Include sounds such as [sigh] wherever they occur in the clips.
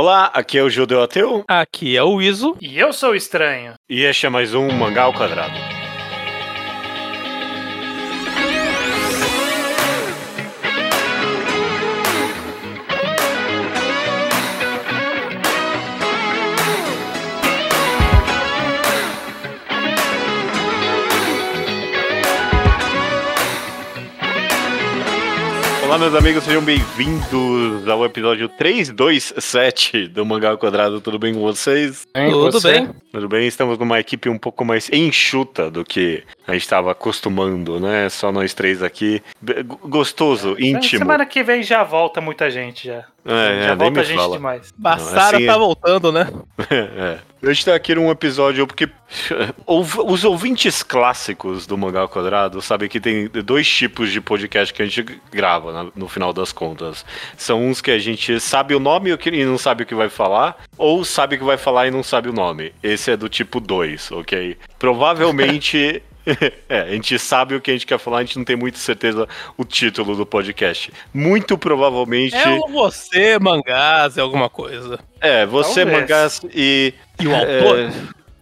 Olá, aqui é o Judeu Ateu Aqui é o Iso. E eu sou o estranho. e este é mais um Mangá ao Quadrado. Olá, meus amigos, sejam bem-vindos ao episódio 327 do Mangá ao Quadrado. Tudo bem com vocês? Tudo bem? Tudo bem, estamos numa equipe um pouco mais enxuta do que a gente estava acostumando, né? Só nós três aqui. B- Gostoso, íntimo. Semana que vem já volta muita gente já. É, já é, nem volta me gente fala. demais. Bassara assim tá é. voltando, né? [laughs] É. A gente tá aqui num episódio porque os ouvintes clássicos do Mangá ao Quadrado sabem que tem dois tipos de podcast que a gente grava no final das contas. São uns que a gente sabe o nome e o que- e não sabe o que vai falar, ou sabe o que vai falar e não sabe o nome. Esse é do tipo 2, ok? Provavelmente. [laughs] [laughs] É, a gente sabe o que a gente quer falar, a gente não tem muita certeza o título do podcast. Muito provavelmente. É o você, mangás, é alguma coisa. É, você, Talvez. mangás e. E o autor? É,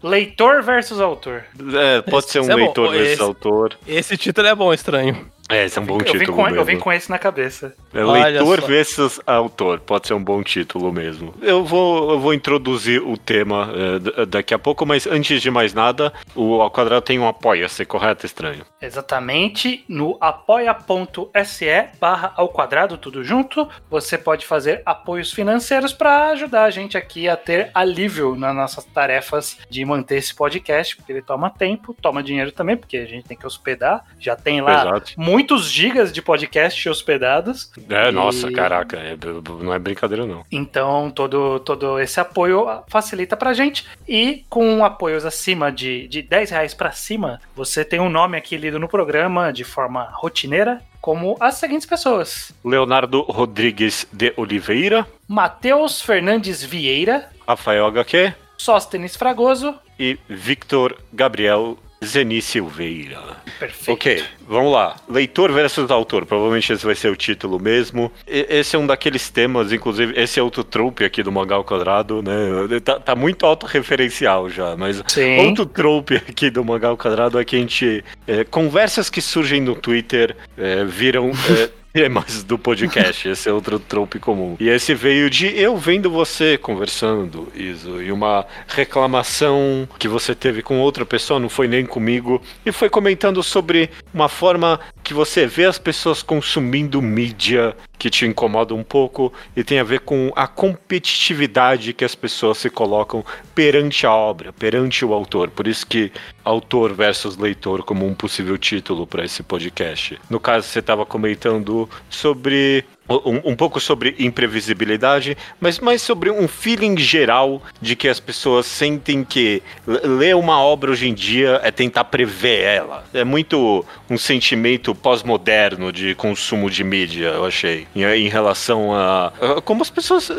Leitor versus autor. É, pode ser um Esse é bom. leitor versus Esse- autor. Esse título é bom, estranho. É, esse é um bom eu, vim título com, mesmo. eu vim com esse na cabeça. É, leitor só. versus autor, pode ser um bom título mesmo. Eu vou, eu vou introduzir o tema é, daqui a pouco, mas antes de mais nada, o Ao Quadrado tem um apoia-se, correto, estranho? Exatamente, no apoia.se barra ao quadrado, tudo junto, você pode fazer apoios financeiros para ajudar a gente aqui a ter alívio nas nossas tarefas de manter esse podcast, porque ele toma tempo, toma dinheiro também, porque a gente tem que hospedar, já tem lá Exato. Muitos gigas de podcast hospedados, É, E- nossa, caraca, é- não é brincadeira não. Então, todo, todo esse apoio facilita pra gente. E com apoios acima de, de 10 reais pra cima, você tem um nome aqui lido no programa de forma rotineira, como as seguintes pessoas: Leonardo Rodrigues de Oliveira, Matheus Fernandes Vieira, Rafael HQ Sóstenes Fragoso. e Victor Gabriel Zeni Silveira. Perfeito. Ok, vamos lá. Leitor versus autor. Provavelmente esse vai ser o título mesmo. E- esse é um daqueles temas, inclusive, esse é outro trope aqui do Mangá ao Quadrado, né? Tá, tá muito autorreferencial já, mas Sim. outro trope aqui do Mangá ao Quadrado é que a gente. é, conversas que surgem no Twitter é, viram. é, [laughs] Temas do podcast, [laughs] esse é outro trope comum. E esse veio de eu vendo você conversando, Iso, e uma reclamação que você teve com outra pessoa, não foi nem comigo, e foi comentando sobre uma forma que você vê as pessoas consumindo mídia que te incomoda um pouco e tem a ver com a competitividade que as pessoas se colocam perante a obra, perante o autor. Por isso que autor versus leitor como um possível título para esse podcast. No caso, você estava comentando sobre um, um pouco sobre imprevisibilidade, mas mais sobre um feeling geral de que as pessoas sentem que ler uma obra hoje em dia é tentar prever ela. É muito um sentimento pós-moderno de consumo de mídia, eu achei, em, em relação a, a como as pessoas eh,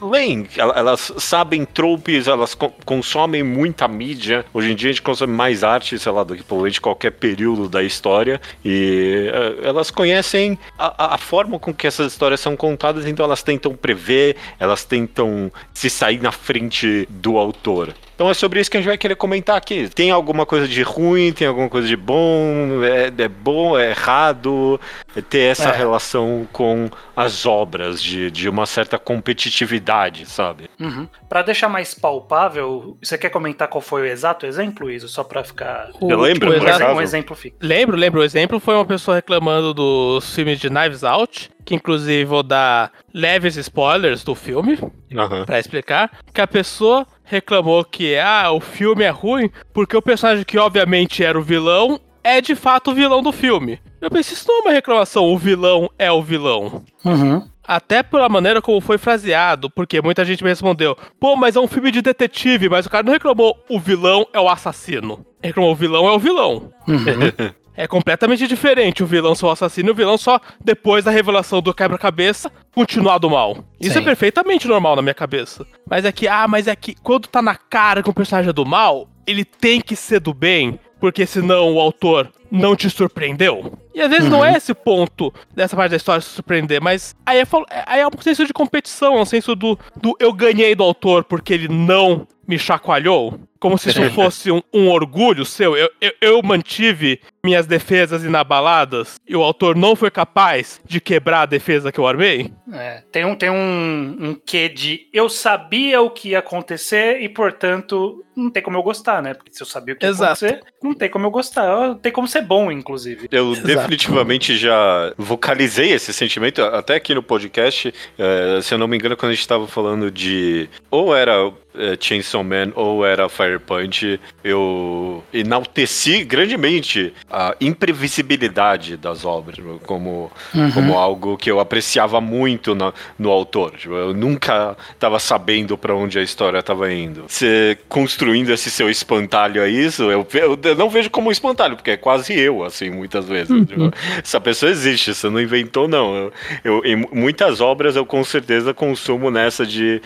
leem. El- Elas sabem tropes, elas co- consomem muita mídia. Hoje em dia a gente consome mais arte, sei lá, do que provavelmente qualquer período da história. E eh, elas conhecem a, a- a forma com que essas histórias são contadas, então elas tentam prever, elas tentam se sair na frente do autor. Então é sobre isso que a gente vai querer comentar aqui. Tem alguma coisa de ruim, tem alguma coisa de bom, é, é bom, é errado, é ter essa É. relação com as obras, de, de uma certa competitividade, sabe? Uhum. Para deixar mais palpável, você quer comentar qual foi o exato exemplo, Iso? Só pra ficar. O- Eu lembro, por acaso? um exemplo fica. Lembro, lembro. O exemplo foi uma pessoa reclamando dos filmes de Knives Out, que inclusive vou dar leves spoilers do filme, Aham. pra explicar, que a pessoa reclamou que ah, o filme é ruim porque o personagem que obviamente era o vilão é de fato o vilão do filme. Eu pensei, isso não é uma reclamação, o vilão é o vilão. Uhum. Até pela maneira como foi fraseado, porque muita gente me respondeu, pô, mas é um filme de detetive, mas o cara não reclamou o vilão é o assassino. Ele reclamou o vilão é o vilão. Uhum. [laughs] É completamente diferente o vilão ser o assassino e o vilão só depois da revelação do quebra-cabeça continuar do mal. Isso Sim. é perfeitamente normal na minha cabeça. Mas é que, ah, mas é que quando tá na cara que o personagem é do mal, ele tem que ser do bem. porque senão o autor não te surpreendeu. E às vezes uhum. não é esse ponto dessa parte da história se surpreender, mas aí é, aí é um senso de competição, é um senso do, do eu ganhei do autor porque ele não me chacoalhou. Como se isso [laughs] fosse um, um orgulho seu. Eu, eu, eu, mantive minhas defesas inabaladas e o autor não foi capaz de quebrar a defesa que eu armei? É, tem um, tem um, um quê de eu sabia o que ia acontecer e, portanto, não tem como eu gostar, né? Porque se eu sabia o que ia Exato. acontecer, não tem como eu gostar. Tem como ser bom, inclusive. Eu Exato. definitivamente já vocalizei esse sentimento, até aqui no podcast. É, se eu não me engano, quando a gente estava falando de. Ou era é, Chainsaw Man ou era Fire Punch, eu enalteci grandemente a imprevisibilidade das obras como, uhum. como algo que eu apreciava muito na, no autor. Tipo, eu nunca estava sabendo para onde a história estava indo. Você construindo esse seu espantalho a isso, eu, eu, eu, não vejo como um espantalho, porque é quase eu, assim, muitas vezes. Uhum. Tipo, essa pessoa existe, você não inventou, não. Eu, em muitas obras eu com certeza consumo nessa de.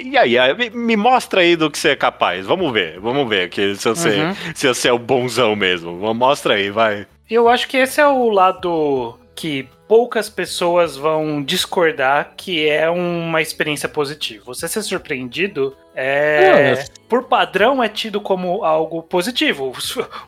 E aí, me mostra aí do que você é capaz. Vamos ver, vamos ver que se você, uhum. se você é o bonzão mesmo. Mostra aí, vai. Eu acho que esse é o lado que poucas pessoas vão discordar que é uma experiência positiva. Você ser surpreendido é, por padrão é tido como algo positivo.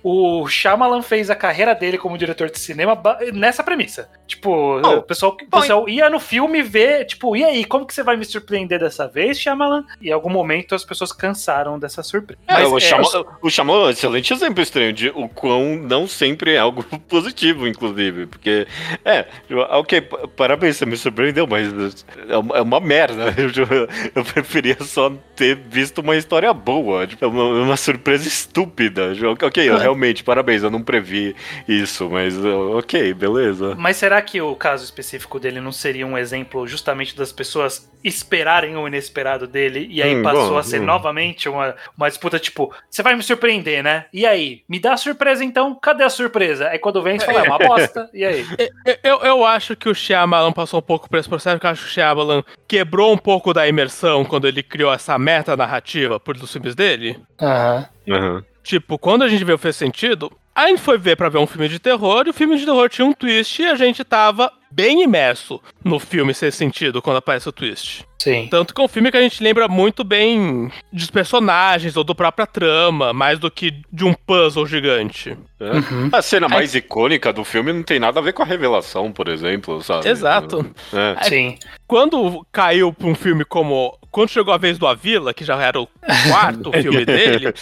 O Shyamalan fez a carreira dele como diretor de cinema nessa premissa. Tipo, oh, o pessoal, o pessoal ia no filme ver, tipo, e aí, como que você vai me surpreender dessa vez, Shyamalan? E em algum momento as pessoas cansaram dessa surpresa. É, Mas, o, é, Shyamalan, o Shyamalan é um excelente exemplo estranho de o quão não sempre é algo [laughs] positivo, inclusive. Porque, é, ok, parabéns, você me surpreendeu, mas é uma, é uma merda. [laughs] Eu, eu preferia só ter visto uma história boa. Tipo, uma, uma surpresa estúpida. Ok, eu, realmente, parabéns, eu não previ isso, mas ok, beleza. Mas será que o caso específico dele não seria um exemplo justamente das pessoas esperarem o inesperado dele e aí hum, passou bom, a ser hum. novamente uma, uma disputa tipo, você vai me surpreender, né? E aí? Me dá a surpresa então? Cadê a surpresa? Aí quando vem, você fala, é uma [laughs] bosta. E aí? Eu, eu, eu acho que o Shyamalan passou um pouco por esse processo, porque eu acho que o Shyamalan quebrou um pouco da imersão quando ele criou essa meta narrativa por dos filmes dele. Aham. Uhum. Tipo, quando a gente viu Fez Sentido, a gente foi ver para ver um filme de terror e o filme de terror tinha um twist e a gente tava bem imerso no filme Fez Sentido quando aparece o twist. Sim. Tanto que é um filme que a gente lembra muito bem dos personagens ou do própria trama, mais do que de um puzzle gigante. É. Uhum. A cena mais Aí... icônica do filme não tem nada a ver com a revelação, por exemplo, sabe? Exato. É. Sim. Quando caiu pra um filme como. Quando chegou a vez do Avila, que já era o quarto [laughs] filme dele,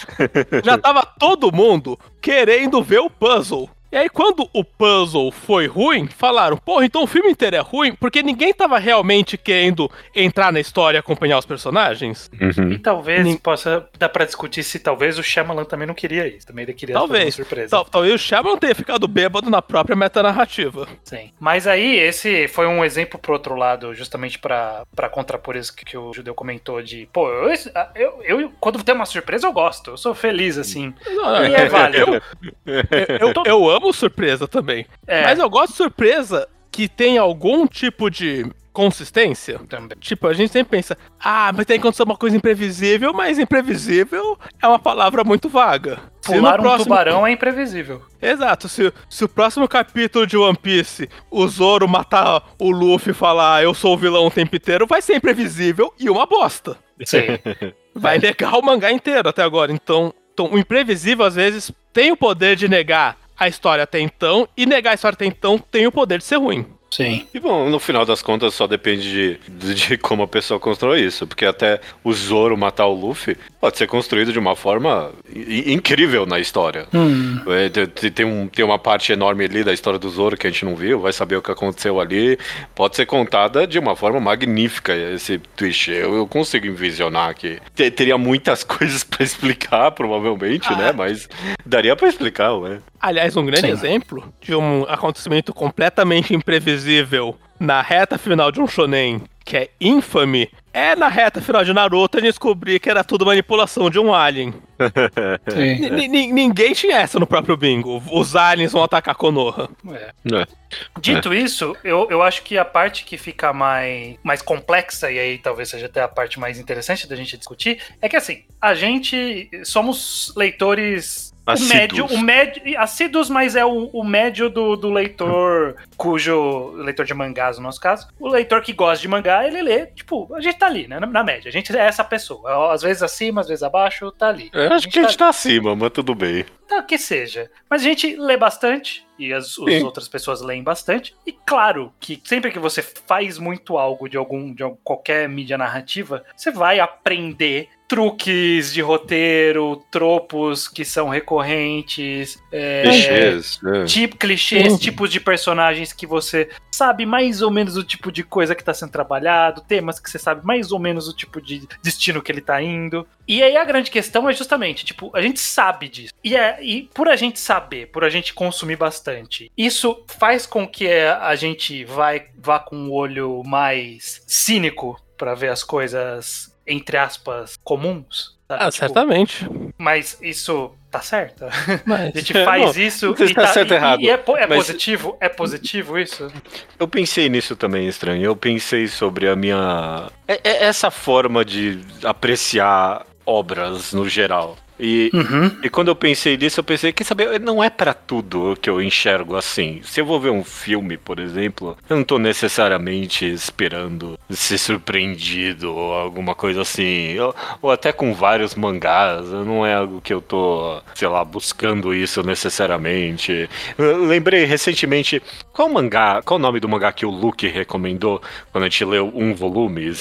já tava todo mundo querendo ver o puzzle. E aí, quando o puzzle foi ruim, falaram, porra, então o filme inteiro é ruim, porque ninguém tava realmente querendo entrar na história e acompanhar os personagens. Uhum. E talvez Nin... possa dar pra discutir se talvez o Shyamalan também não queria isso. Também ele queria talvez. fazer uma surpresa. Tal, talvez o Shyamalan tenha ficado bêbado na própria metanarrativa. Sim. Mas aí, esse foi um exemplo pro outro lado, justamente para contrapor isso que, que o Judeu comentou de, pô, eu, eu, eu, quando tem uma surpresa eu gosto, eu sou feliz, assim. Não, e é válido. Eu, eu, eu, eu amo amo surpresa também. É. Mas eu gosto de surpresa que tem algum tipo de consistência. Também. Tipo, a gente sempre pensa, ah, mas tem que acontecer uma coisa imprevisível, mas imprevisível é uma palavra muito vaga. Pular um próximo... tubarão é imprevisível. Exato, se, se o próximo capítulo de One Piece o Zoro matar o Luffy e falar eu sou o vilão o tempo inteiro, vai ser imprevisível e uma bosta. Sim. [laughs] Vai negar o mangá inteiro até agora. Então, então, o imprevisível às vezes tem o poder de negar a história até então, e negar a história até então tem o poder de ser ruim. Sim. E bom, no final das contas só depende de, de, de, como a pessoa constrói isso. Porque até o Zoro matar o Luffy pode ser construído de uma forma incrível na história. Hum. É, tem, tem, um, tem uma parte enorme ali da história do Zoro que a gente não viu, vai saber o que aconteceu ali. Pode ser contada de uma forma magnífica esse twist. Eu, eu consigo envisionar que teria muitas [laughs] coisas para explicar, provavelmente, ah. né? Mas daria para explicar, ué. Aliás, um grande Sim. exemplo de um acontecimento completamente imprevisível na reta final de um shonen que é infame, é na reta final de Naruto a descobrir que era tudo manipulação de um alien. [laughs] Ninguém tinha essa no próprio bingo. Os aliens vão atacar Konoha. É. É. Dito é. isso, eu, eu acho que a parte que fica mais, mais complexa, e aí talvez seja até a parte mais interessante da gente discutir, é que assim, a gente somos leitores o médio, o médio, assíduos, mas é o, o médio do, do leitor cujo leitor de mangás, no nosso caso, o leitor que gosta de mangá, ele lê, tipo, a gente tá ali, né, na, na média, a gente é essa pessoa, às vezes acima, às vezes abaixo, tá ali. É, acho a que a gente tá, tá acima, mas tudo bem. Tá, que seja. Mas a gente lê bastante, e as, as outras pessoas leem bastante. E claro que sempre que você faz muito algo de algum de qualquer mídia narrativa, você vai aprender truques de roteiro, tropos que são recorrentes, é, clichês, é. tipo, clichês, uhum. tipos de personagens que você sabe mais ou menos o tipo de coisa que está sendo trabalhado, temas que você sabe mais ou menos o tipo de destino que ele está indo. E aí a grande questão é justamente, tipo, a gente sabe disso. E, é, e por a gente saber, por a gente consumir bastante, isso faz com que a gente vai, vá com o um olho mais cínico para ver as coisas entre aspas, comuns. Sabe? Ah, tipo, certamente. Mas isso tá certo? Mas, [laughs] a gente faz não, isso e, tá, certo e, errado. e é, é mas... positivo? É positivo isso? Eu pensei nisso também, estranho. Eu pensei sobre a minha. É, é essa forma de apreciar obras no geral. E, uhum. e quando eu pensei nisso, eu pensei, quer saber, não é para tudo que eu enxergo assim. Se eu vou ver um filme, por exemplo, eu não tô necessariamente esperando ser surpreendido ou alguma coisa assim. Ou, ou até com vários mangás, não é algo que eu tô, sei lá, buscando isso necessariamente. Eu lembrei recentemente, qual mangá, qual o nome do mangá que o Luke recomendou quando a gente leu um volume?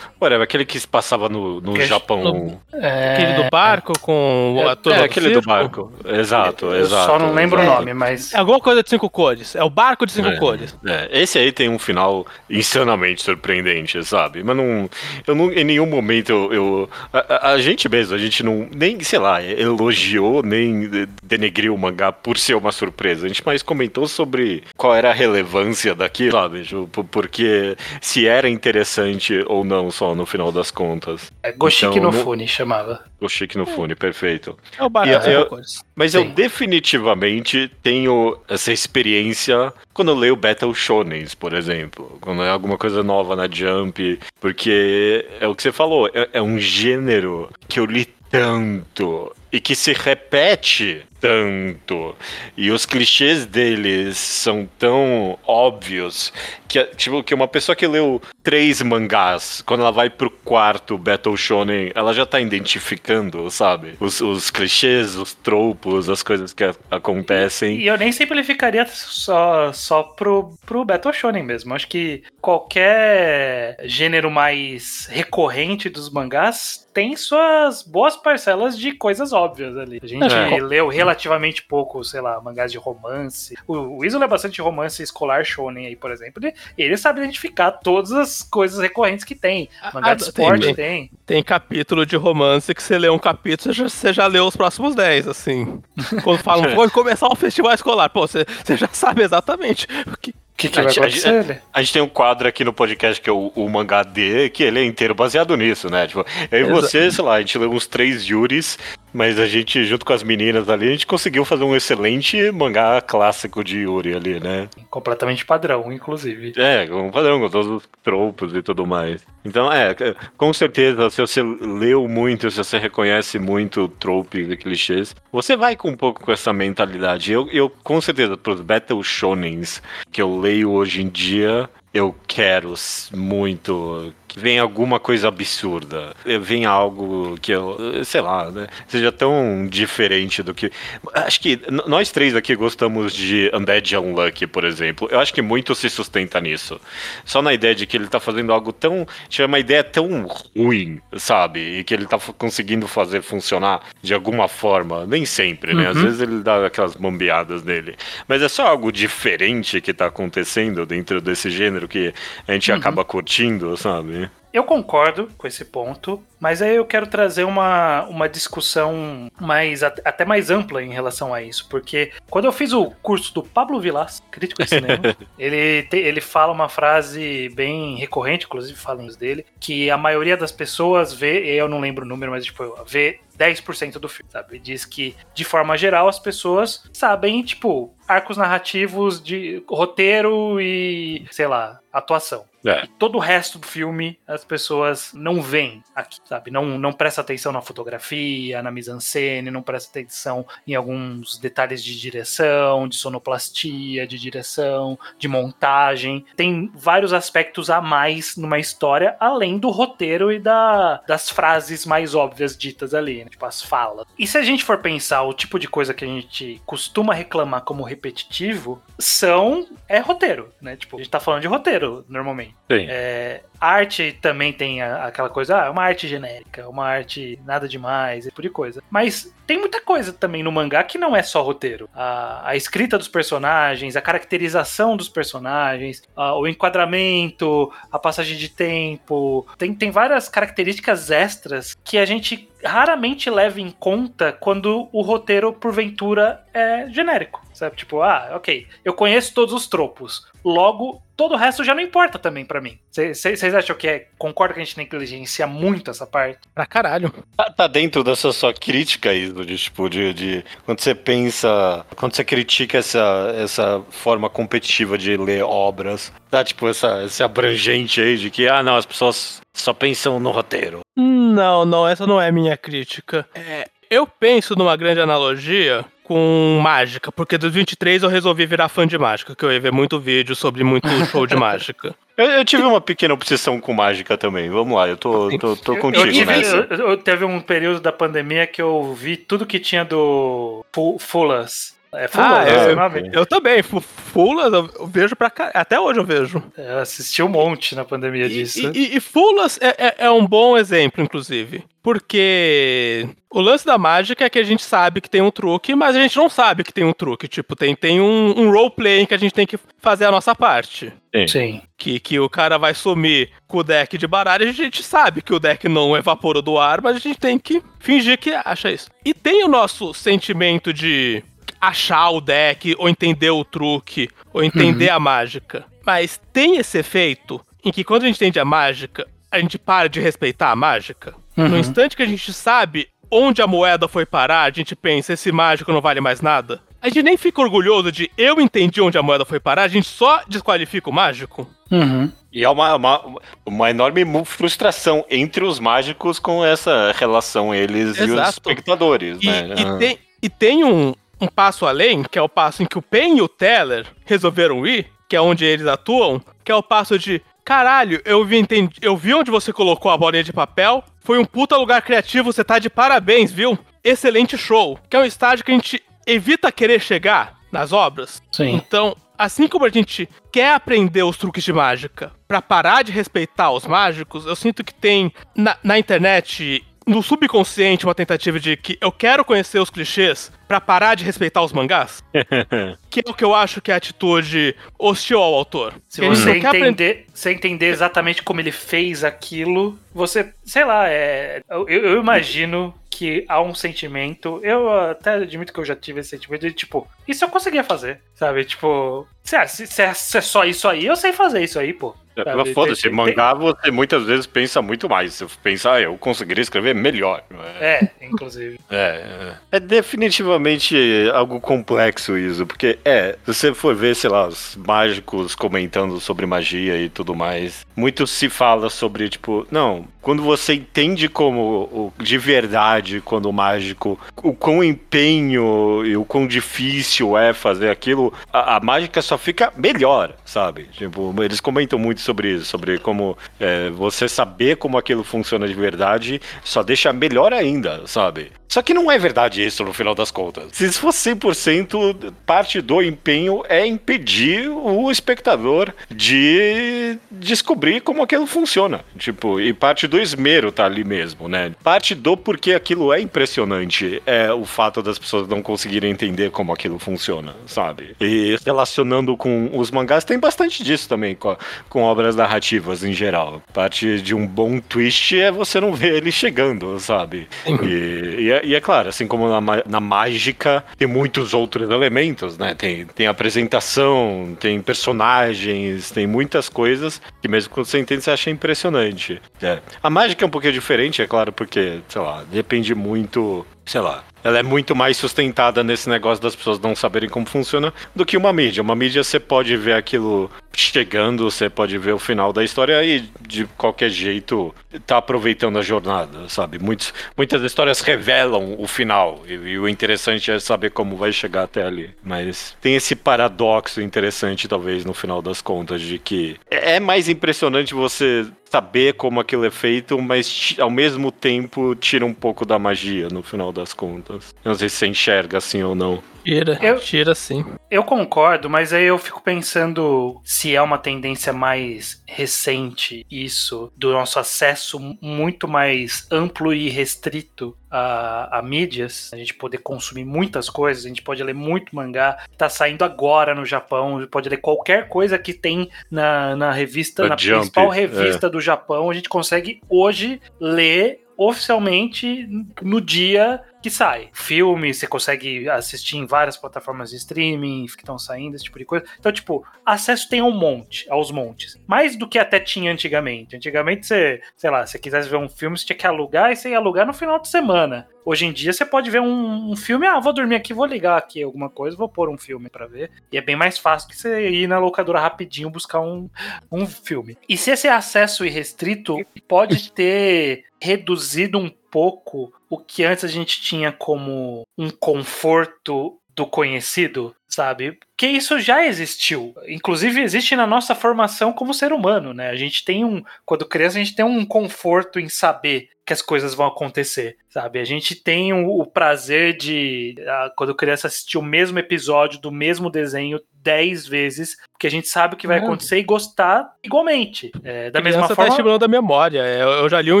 Whatever, aquele que se passava no, no Japão. No, é... Aquele do bar? Barco com o ator. É, aquele do barco. Exato, exato. Só não lembro exato. o nome, mas. É alguma coisa de cinco cores. É o barco de cinco é, cores. É. Esse aí tem um final insanamente surpreendente, sabe? Mas não. Eu não em nenhum momento eu. eu a, a, gente mesmo, a gente não. Nem, sei lá, elogiou, nem denegriu o mangá por ser uma surpresa. A gente mais comentou sobre qual era a relevância daquilo, sabe? Porque se era interessante ou não, só no final das contas. É Goshiki então, no Fune chamava. Goshiki no no fone, perfeito. É o barato, eu, Mas Sim. eu definitivamente tenho essa experiência quando eu leio Battle Shonens, por exemplo. Quando é alguma coisa nova na Jump. Porque é o que você falou, é, é um gênero que eu li tanto e que se repete tanto e os clichês deles são tão óbvios que tipo que uma pessoa que leu três mangás quando ela vai pro quarto Battle Shonen ela já tá identificando sabe os, os clichês os tropos as coisas que acontecem e eu nem simplificaria só só pro pro Battle Shonen mesmo acho que qualquer gênero mais recorrente dos mangás tem suas boas parcelas de coisas óbvias ali. A gente é. leu relativamente pouco, sei lá, mangás de romance. O, o Iso lê bastante romance escolar shonen aí, por exemplo. Ele, ele sabe identificar todas as coisas recorrentes que tem. Mangá ah, de esporte tem, tem. Tem capítulo de romance que você lê um capítulo, você já, você já leu os próximos 10, assim. [laughs] Quando falam, vou começar um festival escolar. Pô, você, você já sabe exatamente o que, que, que a, vai acontecer? A, a, a, gente tem um quadro aqui no podcast que é o, o mangá D, que ele é inteiro baseado nisso, né? Tipo, eu e você, sei lá, a gente leu uns três Yuris, mas a gente, junto com as meninas ali, a gente conseguiu fazer um excelente mangá clássico de Yuri ali, né? Completamente padrão, inclusive. É, um padrão, com todos os tropos e tudo mais. Então, é, com certeza, se você leu muito, se você reconhece muito tropes e clichês, você vai com um pouco com essa mentalidade. Eu, eu com certeza, pros Battle Shonens que eu leio hoje em dia, eu quero muito que venha alguma coisa absurda, venha algo que eu, sei lá, né, seja tão diferente do que. Acho que nós três aqui gostamos de Undead Unlucky, por exemplo. Eu acho que muito se sustenta nisso. Só na ideia de que ele tá fazendo algo tão. Tinha uma ideia tão ruim, sabe? E que ele tá conseguindo fazer funcionar de alguma forma. Nem sempre, né? Uhum. Às vezes ele dá aquelas bombeadas nele. Mas é só algo diferente que tá acontecendo dentro desse gênero que a gente uhum. acaba curtindo, sabe? Eu concordo com esse ponto, mas aí eu quero trazer uma, uma discussão mais até mais ampla em relação a isso, porque quando eu fiz o curso do Pablo Vilas, crítico de cinema, [laughs] ele, te, ele fala uma frase bem recorrente, inclusive falamos dele, que a maioria das pessoas vê, eu não lembro o número, mas tipo, vê 10% do filme, sabe? Diz que, de forma geral, as pessoas sabem, tipo, arcos narrativos de roteiro e, sei lá, atuação. É. E todo o resto do filme as pessoas não veem aqui, sabe? Não, não presta atenção na fotografia, na mise-en-scène, não presta atenção em alguns detalhes de direção, de sonoplastia, de direção, de montagem. Tem vários aspectos a mais numa história, além do roteiro e da, das frases mais óbvias ditas ali, né? Tipo as falas. E se a gente for pensar o tipo de coisa que a gente costuma reclamar como repetitivo, são é roteiro, né? Tipo, a gente tá falando de roteiro normalmente. Sim. É, arte também tem a- aquela coisa, ah, é uma arte genérica, uma arte nada demais, esse tipo de coisa. Mas tem muita coisa também no mangá que não é só roteiro. A, a escrita dos personagens, a caracterização dos personagens, a- o enquadramento, a passagem de tempo. Tem, tem várias características extras que a gente raramente leva em conta quando o roteiro, porventura, é genérico. Sabe? Tipo, ah, ok, eu conheço todos os tropos. Logo, todo o resto já não importa também pra mim. Vocês acham que é. Concordo que a gente negligencia muito essa parte? Pra caralho. Tá, tá dentro dessa sua crítica, Iso, de tipo, de, de- Quando você pensa. Quando você critica essa, essa forma competitiva de ler obras, tá tipo essa, esse abrangente aí de que, ah, não, as pessoas só pensam no roteiro. Não, não, essa não é minha crítica. É, eu penso numa grande analogia com mágica, porque dos 23 eu resolvi virar fã de mágica, que eu ia ver muito vídeo sobre muito show de mágica. [laughs] Eu, eu tive uma pequena obsessão com mágica também. Vamos lá, eu tô, tô, tô Eu- contigo eu, tive, nessa. eu, eu- teve um período da pandemia que eu vi tudo que tinha do Fu- Fulas. É Fulas, Ah, é, é, o nome? Eu também, fu- Fulas eu eu vejo pra caralho, até hoje eu vejo. Eu assisti um monte na pandemia E, disso. e, e Fulas é, é- é um bom exemplo, inclusive. Porque o lance da mágica é que a gente sabe que tem um truque, mas a gente não sabe que tem um truque. Tipo, tem, tem um, um roleplay em que a gente tem que fazer a nossa parte. Sim. Que, que o cara vai sumir com o deck de baralho, a gente sabe que o deck não evaporou do ar, mas a gente tem que fingir que acha isso. E tem o nosso sentimento de achar o deck, ou entender o truque, ou entender a mágica. Mas tem esse efeito em que quando a gente entende a mágica, a gente para de respeitar a mágica. No Uhum. instante que a gente sabe onde a moeda foi parar, a gente pensa, esse mágico não vale mais nada. A gente nem fica orgulhoso de eu entendi onde a moeda foi parar, a gente só desqualifica o mágico. Uhum. E é uma, uma, uma enorme frustração entre os mágicos com essa relação, eles e os Exato. espectadores, E, né? e tem, e tem um, um passo além, que é o passo em que o Pen e o Teller resolveram ir, que é onde eles atuam, que é o passo de caralho, eu vi, entendi, eu vi onde você colocou a bolinha de papel, foi um puta lugar criativo, você tá de parabéns, viu? Excelente show. Que é um estágio que a gente evita querer chegar nas obras. Sim. Então, assim como a gente quer aprender os truques de mágica pra parar de respeitar os mágicos, eu sinto que tem na, na internet, no subconsciente, uma tentativa de que eu quero conhecer os clichês pra parar de respeitar os mangás. [laughs] que é o que eu acho que é a atitude hostil ao autor. Se Que você quer aprender- entender, você entender exatamente como ele fez aquilo, você, sei lá, é, eu, eu imagino que há um sentimento, eu até admito que eu já tive esse sentimento de tipo, isso eu conseguia fazer, sabe? Tipo, se é, se, se é- se é só isso aí, eu sei fazer isso aí, pô. É, Foda-se, mangá você muitas vezes pensa muito mais. Você pensa, ah, eu conseguiria escrever melhor. É, É, inclusive. [laughs] é, é definitivamente algo complexo isso, porque é, se você for ver, sei lá, os mágicos comentando sobre magia e tudo mais, muito se fala sobre, tipo, não, quando você entende como, de verdade, quando o mágico, o quão empenho e o quão difícil é fazer aquilo, a, a mágica só fica melhor, sabe? Tipo, eles comentam muito sobre isso, sobre como é, você saber como aquilo funciona de verdade só deixa melhor ainda, sabe? Só que não é verdade isso no final das contas. Se isso fosse 100%, parte do empenho é impedir o espectador de descobrir como aquilo funciona. Tipo, e parte do esmero tá ali mesmo, né? Parte do porquê aquilo é impressionante é o fato das pessoas não conseguirem entender como aquilo funciona, sabe? E relacionando com os mangás, tem bastante disso também, com, a- com obras narrativas em geral. Parte de um bom twist é você não ver ele chegando, sabe? E, e é, e é claro, assim como na, na mágica, tem muitos outros elementos, né? Tem, tem apresentação, tem personagens, tem muitas coisas que mesmo quando você entende, você acha impressionante. É. A mágica é um pouquinho diferente, é claro, porque, sei lá, depende muito sei lá, ela é muito mais sustentada nesse negócio das pessoas não saberem como funciona do que uma mídia. Uma mídia você pode ver aquilo chegando, você pode ver o final da história e de qualquer jeito tá aproveitando a jornada, sabe? Muitos, muitas histórias revelam o final e, e, o interessante é saber como vai chegar até ali. Mas tem esse paradoxo interessante, talvez, no final das contas, de que é mais impressionante você saber como aquilo é feito, mas ao mesmo tempo tira um pouco da magia no final das contas. Não sei se você enxerga assim ou não. Tira, eu, tira sim. Eu concordo, mas aí eu fico pensando se é uma tendência mais recente isso, do nosso acesso muito mais amplo e restrito a, a, mídias, a gente poder consumir muitas coisas, a gente pode ler muito mangá, tá saindo agora no Japão, pode ler qualquer coisa que tem na, na revista, na Jump, principal é. revista é. do Japão, a gente consegue hoje ler oficialmente no dia que sai. Filme, você consegue assistir em várias plataformas de streaming que estão saindo, esse tipo de coisa. Então, tipo, acesso tem um monte, aos montes. Mais do que até tinha antigamente. Antigamente, você, sei lá, se quisesse ver um filme, você tinha que alugar e você ia alugar no final de semana. Hoje em dia, você pode ver um, um filme, ah, vou dormir aqui, vou ligar aqui alguma coisa, vou pôr um filme para ver. E é bem mais fácil que você ir na locadora rapidinho buscar um, um filme. E se esse acesso irrestrito pode ter reduzido um pouco o que antes a gente tinha como um conforto do conhecido, sabe? Que isso já existiu. Inclusive existe na nossa formação como ser humano, né? A gente tem um, quando criança a gente tem um conforto em saber que as coisas vão acontecer, sabe? A gente tem o, o prazer de, quando criança assistir o mesmo episódio do mesmo desenho dez vezes, porque a gente sabe o que vai é. acontecer e gostar igualmente. É, da mesma tá forma. Tá estimulando a memória. É, eu já li um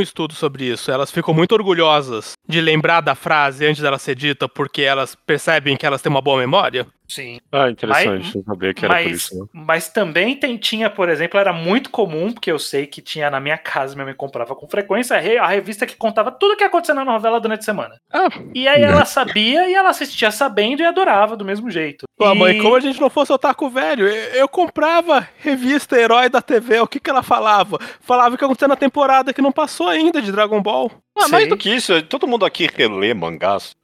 estudo sobre isso. Elas ficam muito orgulhosas de lembrar da frase antes dela ser dita, porque elas percebem que elas têm uma boa memória. Sim. Ah, interessante mas, saber que era mas, por isso. Né? Mas também tem, tinha, por exemplo, era muito comum, porque eu sei que tinha na minha casa, minha mãe comprava com frequência, a revista que contava tudo o que acontecia na novela durante a semana. Ah, e aí ela sabia e ela assistia sabendo e adorava do mesmo jeito. Pô, e... mãe, como a gente não fosse otaku velho, eu, eu comprava revista Herói da TV, o que que ela falava? Falava que acontecia na temporada que não passou ainda de Dragon Ball. Ah, mais do que isso, todo mundo aqui relê mangás.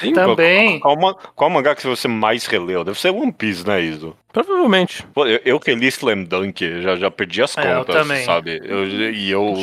Sim, também. Qual, qual, qual, mangá que você mais releu? Deve ser One Piece, né, Iso? Provavelmente. Pô, eu, eu reli Slam Dunk, já, já perdi as é, contas, eu sabe? Eu, e eu.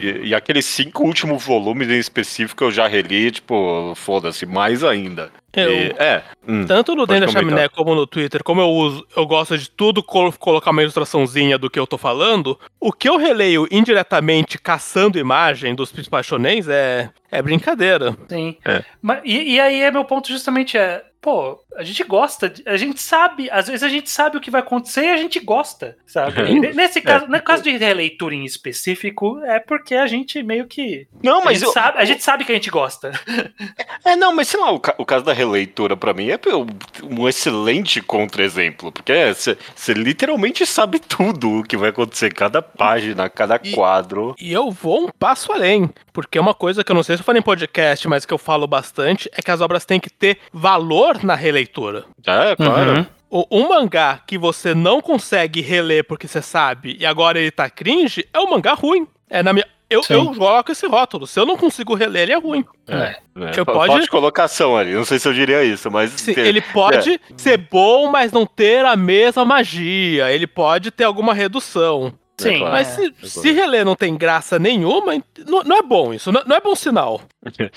E, e, aqueles cinco últimos volumes em específico eu já reli, tipo, foda-se, mais ainda. Eu, e, é. Hum, tanto no Dentro da Chaminé como no Twitter, como eu uso, eu gosto de tudo colocar uma ilustraçãozinha do que eu tô falando. O que eu releio indiretamente caçando imagem dos principais shonens é, é brincadeira. Sim. É. Mas, e, e aí é meu ponto justamente é pô, a gente gosta, a gente sabe, às vezes a gente sabe o que vai acontecer e a gente gosta, sabe? Nesse caso, é. no caso de releitura em específico, é porque a gente meio que. Não, mas. A gente, eu, sabe, a gente sabe que a gente gosta. É, não, mas sei lá, o, o caso da releitura para mim é um excelente contra-exemplo, porque você literalmente sabe tudo o que vai acontecer, cada página, cada e, quadro. E eu vou um passo além, porque uma coisa que eu não sei se eu falei em podcast, mas que eu falo bastante, é que as obras têm que ter valor na releitura. É, claro. Uhum. O, um mangá que você não consegue reler porque você sabe e agora ele tá cringe é um mangá ruim. É na minha. Eu, eu coloco esse rótulo. Se eu não consigo reler, ele é ruim. É, é. Eu pode... Forte colocação ali. Não sei se eu diria isso, mas. Sim, ele pode é. ser bom, mas não ter a mesma magia. Ele pode ter alguma redução. Sim, é claro. mas se, é se reler não tem graça nenhuma, não, não é bom isso, não, não, é bom sinal.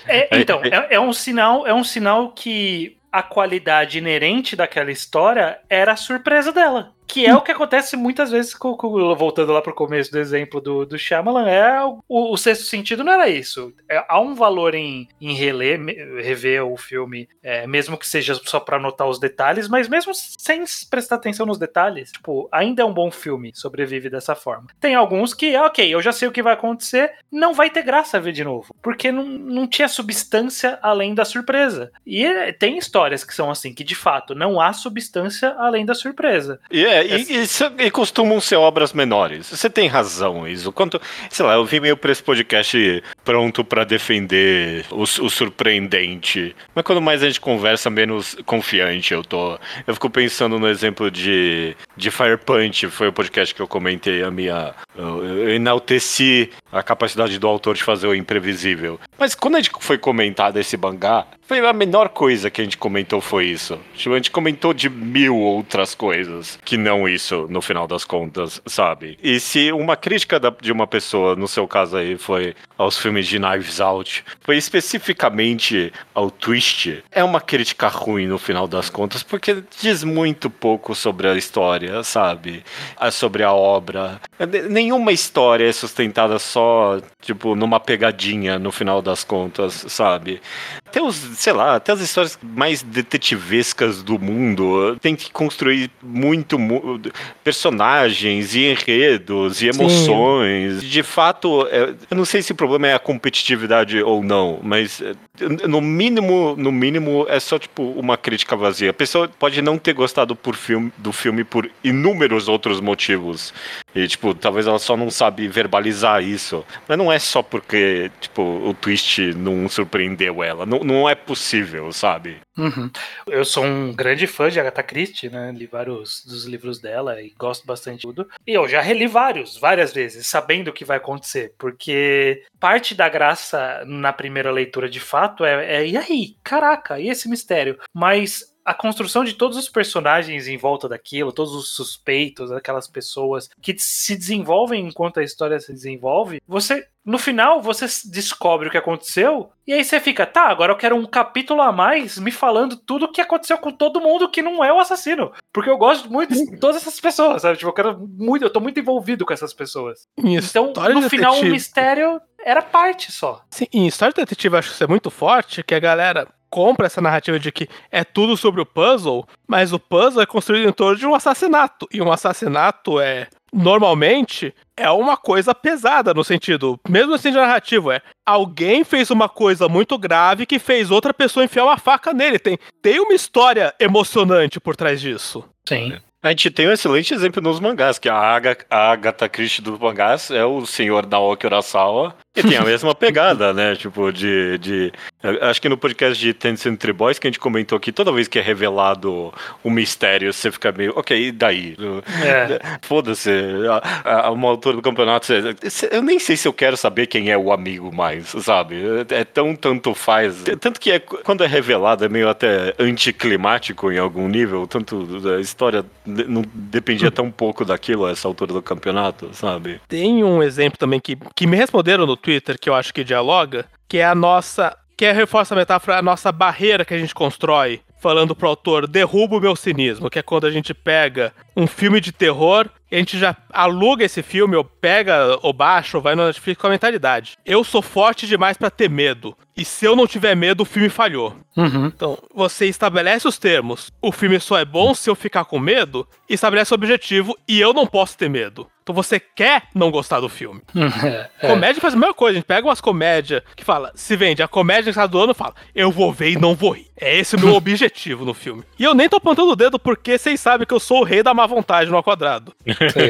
É, então, é, é, um sinal, é um sinal que a qualidade inerente daquela história era a surpresa dela. Que é o que acontece muitas vezes, com, com, voltando lá pro começo do exemplo do, do Shyamalan, é o, o sexto sentido não era isso. É, há um valor em, em reler, rever o filme, é, mesmo que seja só para anotar os detalhes, mas mesmo sem prestar atenção nos detalhes, tipo, ainda é um bom filme, sobrevive dessa forma. Tem alguns que, ok, eu já sei o que vai acontecer, não vai ter graça ver de novo, porque não, não tinha substância além da surpresa. E é, tem histórias que são assim, que de fato não há substância além da surpresa. E é, e, e, e, costumam ser obras menores. Você tem razão, Iso. Quanto, sei lá, eu vi meio pra esse podcast pronto para defender o, o, surpreendente. Mas quando mais a gente conversa, menos confiante eu tô. Eu fico pensando no exemplo de, de Fire Punch, foi o podcast que eu comentei a minha. Eu, eu enalteci a capacidade do autor de fazer o imprevisível. Mas quando a gente foi comentado esse mangá, foi a menor coisa que a gente comentou foi isso. Tipo, a gente comentou de mil outras coisas que não isso, no final das contas, sabe? E se uma crítica da, de uma pessoa, no seu caso aí, foi aos filmes de Knives Out, foi especificamente ao twist, é uma crítica ruim no final das contas, porque diz muito pouco sobre a história, sabe? Sobre a obra. Nenhuma história é sustentada só, tipo, numa pegadinha no final das contas, sabe? Até os, sei lá, até as histórias mais detetivescas do mundo tem que construir muito personagens e enredos e emoções. Sim. De fato, é, eu não sei se o problema é a competitividade ou não, mas é, no mínimo, no mínimo é só tipo uma crítica vazia. A pessoa pode não ter gostado por filme, do filme por inúmeros outros motivos. E tipo, talvez ela só não sabe verbalizar isso. Mas não é só porque, tipo, o twist não surpreendeu ela. Não, não é possível, sabe? Uhum. Eu sou um grande fã de Agatha Christie, né? Li vários dos livros dela e gosto bastante de tudo. E eu já reli vários, várias vezes, sabendo o que vai acontecer. Porque parte da graça na primeira leitura de fato é, é e aí? Caraca, e esse mistério? Mas a construção de todos os personagens em volta daquilo, todos os suspeitos, aquelas pessoas que se desenvolvem enquanto a história se desenvolve, você no final você descobre o que aconteceu e aí você fica, tá, agora eu quero um capítulo a mais me falando tudo o que aconteceu com todo mundo que não é o assassino, porque eu gosto muito de todas essas pessoas, sabe? Tipo, eu quero muito, eu tô muito envolvido com essas pessoas. então, no final o mistério era parte só. Sim, em história detetive eu acho que isso é muito forte, que a galera compra essa narrativa de que é tudo sobre o puzzle, mas o puzzle é construído em torno de um assassinato. E um assassinato é, normalmente, é uma coisa pesada no sentido, mesmo assim de narrativo, é alguém fez uma coisa muito grave que fez outra pessoa enfiar uma faca nele. Tem, tem uma história emocionante por trás disso. Sim. A gente tem um excelente exemplo nos mangás, que a, Aga, a Agatha Christie dos mangás é o senhor Naoki Urasawa, e tem a mesma pegada, né? Tipo, de, de. Acho que no podcast de Ten Century Boys que a gente comentou que toda vez que é revelado um mistério, você fica meio, ok, e daí? É. Foda-se, a, uma altura do campeonato, eu nem sei se eu quero saber quem é o amigo mais, sabe? É tão tanto faz. Tanto que é, quando é revelado é meio até anticlimático em algum nível, tanto a história não dependia tão pouco daquilo a essa altura do campeonato, sabe? Tem um exemplo também que, que me responderam no Twitter que eu acho que dialoga, que é a nossa. Que é, reforça a metáfora, a nossa barreira que a gente constrói falando pro autor, derruba o meu cinismo, que é quando a gente pega um filme de terror a gente já aluga esse filme, ou pega ou baixa, ou vai no Netflix com a mentalidade. Eu sou forte demais para ter medo. E se eu não tiver medo, o filme falhou. Uhum. Então, você estabelece os termos. O filme só é bom se eu ficar com medo, e estabelece o objetivo, e eu não posso ter medo. Então você quer não gostar do filme. [laughs] É, é. Comédia faz a mesma coisa. A gente pega umas comédias que fala, se vende, a comédia que está do ano fala, eu vou ver e não vou rir. É esse o meu [laughs] objetivo no filme. E eu nem tô apontando o dedo porque vocês sabem que eu sou o rei da má vontade no ao quadrado. [laughs]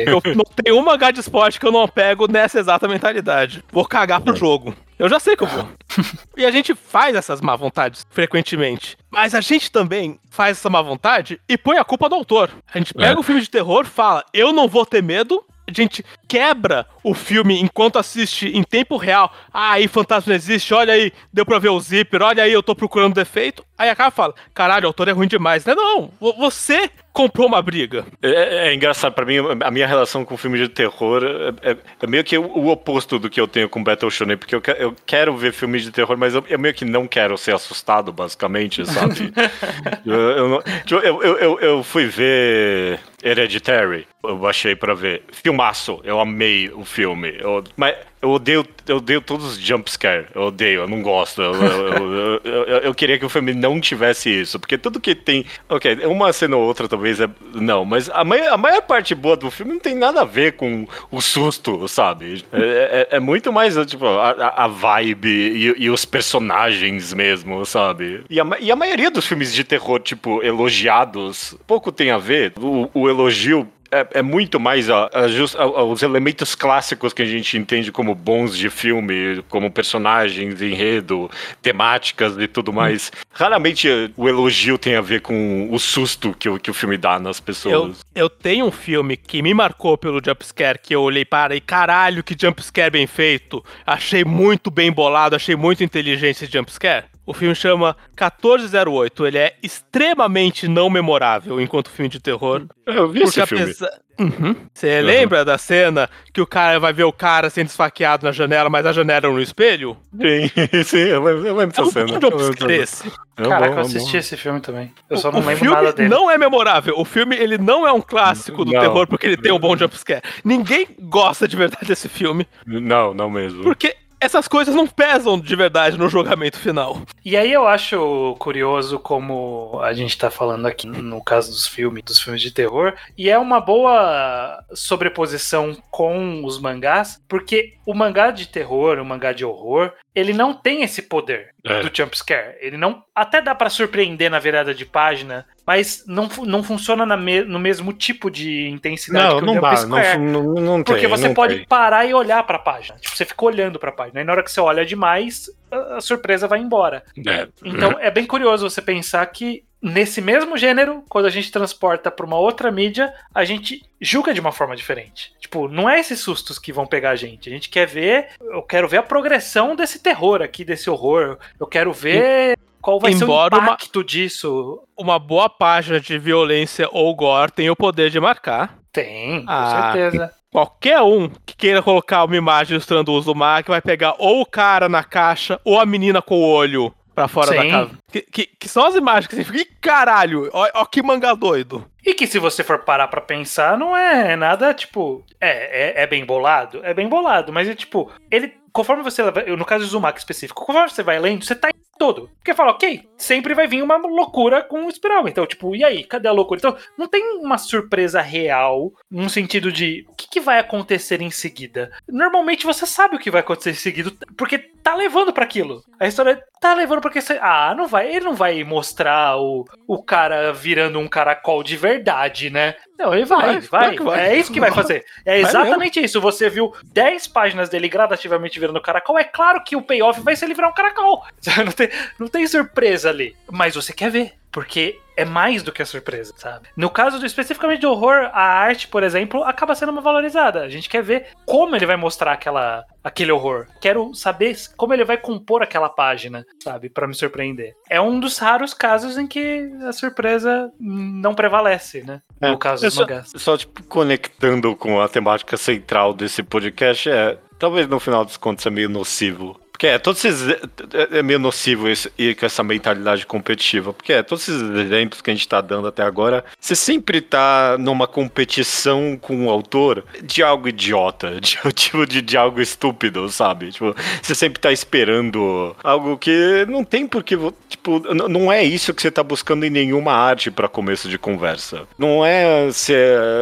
eu não tenho uma H de esporte que eu não pego nessa exata mentalidade. Vou cagar pro jogo. Eu já sei que eu vou. [laughs] e a gente faz essas má vontades frequentemente. Mas a gente também faz essa má vontade e põe a culpa no autor. A gente pega é. um filme de terror, fala, eu não vou ter medo, a gente quebra o filme enquanto assiste em tempo real. Ah, aí fantasma existe, olha aí, deu pra ver o zíper, olha aí, eu tô procurando defeito. Aí a cara fala, caralho, o autor é ruim demais. Não, não, você comprou uma briga. É, é, é engraçado, para mim, a minha relação com filme de terror é, é, é, meio que o, oposto do que eu tenho com Battle Shonen, porque eu, eu quero ver filmes de terror, mas eu, eu, meio que não quero ser assustado, basicamente, sabe? [laughs] eu, eu, eu, eu fui ver Hereditary, eu baixei para ver. Filmaço, eu amei o filme. Eu, mas eu odeio, eu odeio todos os jumpscare. Eu odeio, eu não gosto. Eu, eu, eu, eu, queria que o filme não tivesse isso. Porque tudo que tem. Ok, uma cena ou outra talvez é. Não, mas a maior, a maior parte boa do filme não tem nada a ver com o susto, sabe? É, é, é muito mais, tipo, a, a vibe e, e, os personagens mesmo, sabe? E a, e a maioria dos filmes de terror, tipo, elogiados, pouco tem a ver. O, o elogio é, é muito mais ó, just, os elementos clássicos que a gente entende como bons de filme, como personagens, enredo, temáticas e tudo mais. Hum. Raramente o elogio tem a ver com o susto que, o, que o filme dá nas pessoas. Eu, eu tenho um filme que me marcou pelo jumpscare, que eu olhei para e caralho, que jumpscare bem feito. Achei muito bem bolado, achei muito inteligente esse jumpscare. O filme chama 1408. Ele é extremamente não memorável enquanto filme de terror. Eu vi esse filme. Uhum. Você uhum. lembra da cena que o cara vai ver o cara sendo esfaqueado na janela, mas a janela é no espelho? Sim, [laughs] sim, eu lembro, eu lembro dessa é cena. Um esse. É Caraca, eu assisti esse filme também. Eu só não o lembro nada dele. não é memorável. O filme, ele não é um clássico do não. terror porque ele tem um bom jumpscare. Ninguém gosta de verdade desse filme. Não, não mesmo. Porque essas coisas não pesam de verdade no julgamento final. E aí eu acho curioso como a gente tá falando aqui no caso dos filmes, dos filmes de terror, e é uma boa sobreposição com os mangás, porque o mangá de terror, o mangá de horror, ele não tem esse poder é. do jumpscare. Ele não. Até dá para surpreender na virada de página, mas não, não funciona me, no mesmo tipo de intensidade não, que o não jumpscare. Não, não, não porque tem, você não pode tem. parar e olhar para a página. Tipo, você fica olhando para a página. E na hora que você olha demais, a, a surpresa vai embora. É. Então é bem curioso você pensar que nesse mesmo gênero, quando a gente transporta para uma outra mídia, a gente julga de uma forma diferente. Tipo, não é esses sustos que vão pegar a gente. A gente quer ver, eu quero ver a progressão desse terror aqui, desse horror. Eu quero ver qual vai Embora ser o impacto uma, disso. Uma boa página de violência ou gore tem o poder de marcar. Tem, com ah, certeza. Qualquer um que queira colocar uma imagem ilustrando o uso do Mac vai pegar ou o cara na caixa ou a menina com o olho pra fora Sim. da casa. Que, que, que, são as imagens que você fica, caralho, ó, ó, que manga doido. E que se você for parar pra pensar, não é nada, tipo, é, é, é bem bolado? É bem bolado, mas é tipo, ele, conforme você, no caso do Zumak específico, conforme você vai lendo, você tá todo. Porque fala, ok, sempre vai vir uma loucura com o espiral. Então, tipo, e aí? Cadê a loucura? Então, não tem uma surpresa real, no sentido de o que, que vai acontecer em seguida. Normalmente você sabe o que vai acontecer em seguida, porque tá levando para aquilo. A história tá levando porque você. Ah, não vai. Ele não vai mostrar o, o cara virando um caracol de verdade, né? Não, ele vai, vai. vai. vai. É isso que vai fazer. É exatamente isso. Você viu 10 páginas dele gradativamente virando caracol. É claro que o payoff vai ser ele virar um caracol. [laughs] Não tem, não tem surpresa ali. Mas você quer ver. Porque é mais do que a surpresa, sabe? No caso do especificamente de horror, a arte, por exemplo, acaba sendo uma valorizada. A gente quer ver como ele vai mostrar aquela, aquele horror. Quero saber como ele vai compor aquela página, sabe? para me surpreender. É um dos raros casos em que a surpresa não prevalece, né? É, no caso dos só, mangás. Só, tipo, conectando com a temática central desse podcast, é. Talvez no final dos contos é meio nocivo porque é, todos esses. É, é meio nocivo esse, ir com essa mentalidade competitiva. Porque é, todos esses exemplos que a gente tá dando até agora, você sempre tá numa competição com o autor de algo idiota, [laughs] de, tipo de, de algo estúpido, sabe? Tipo, você sempre tá esperando algo que não tem porque. Tipo, não é isso que você tá buscando em nenhuma arte para começo de conversa. Não é, se,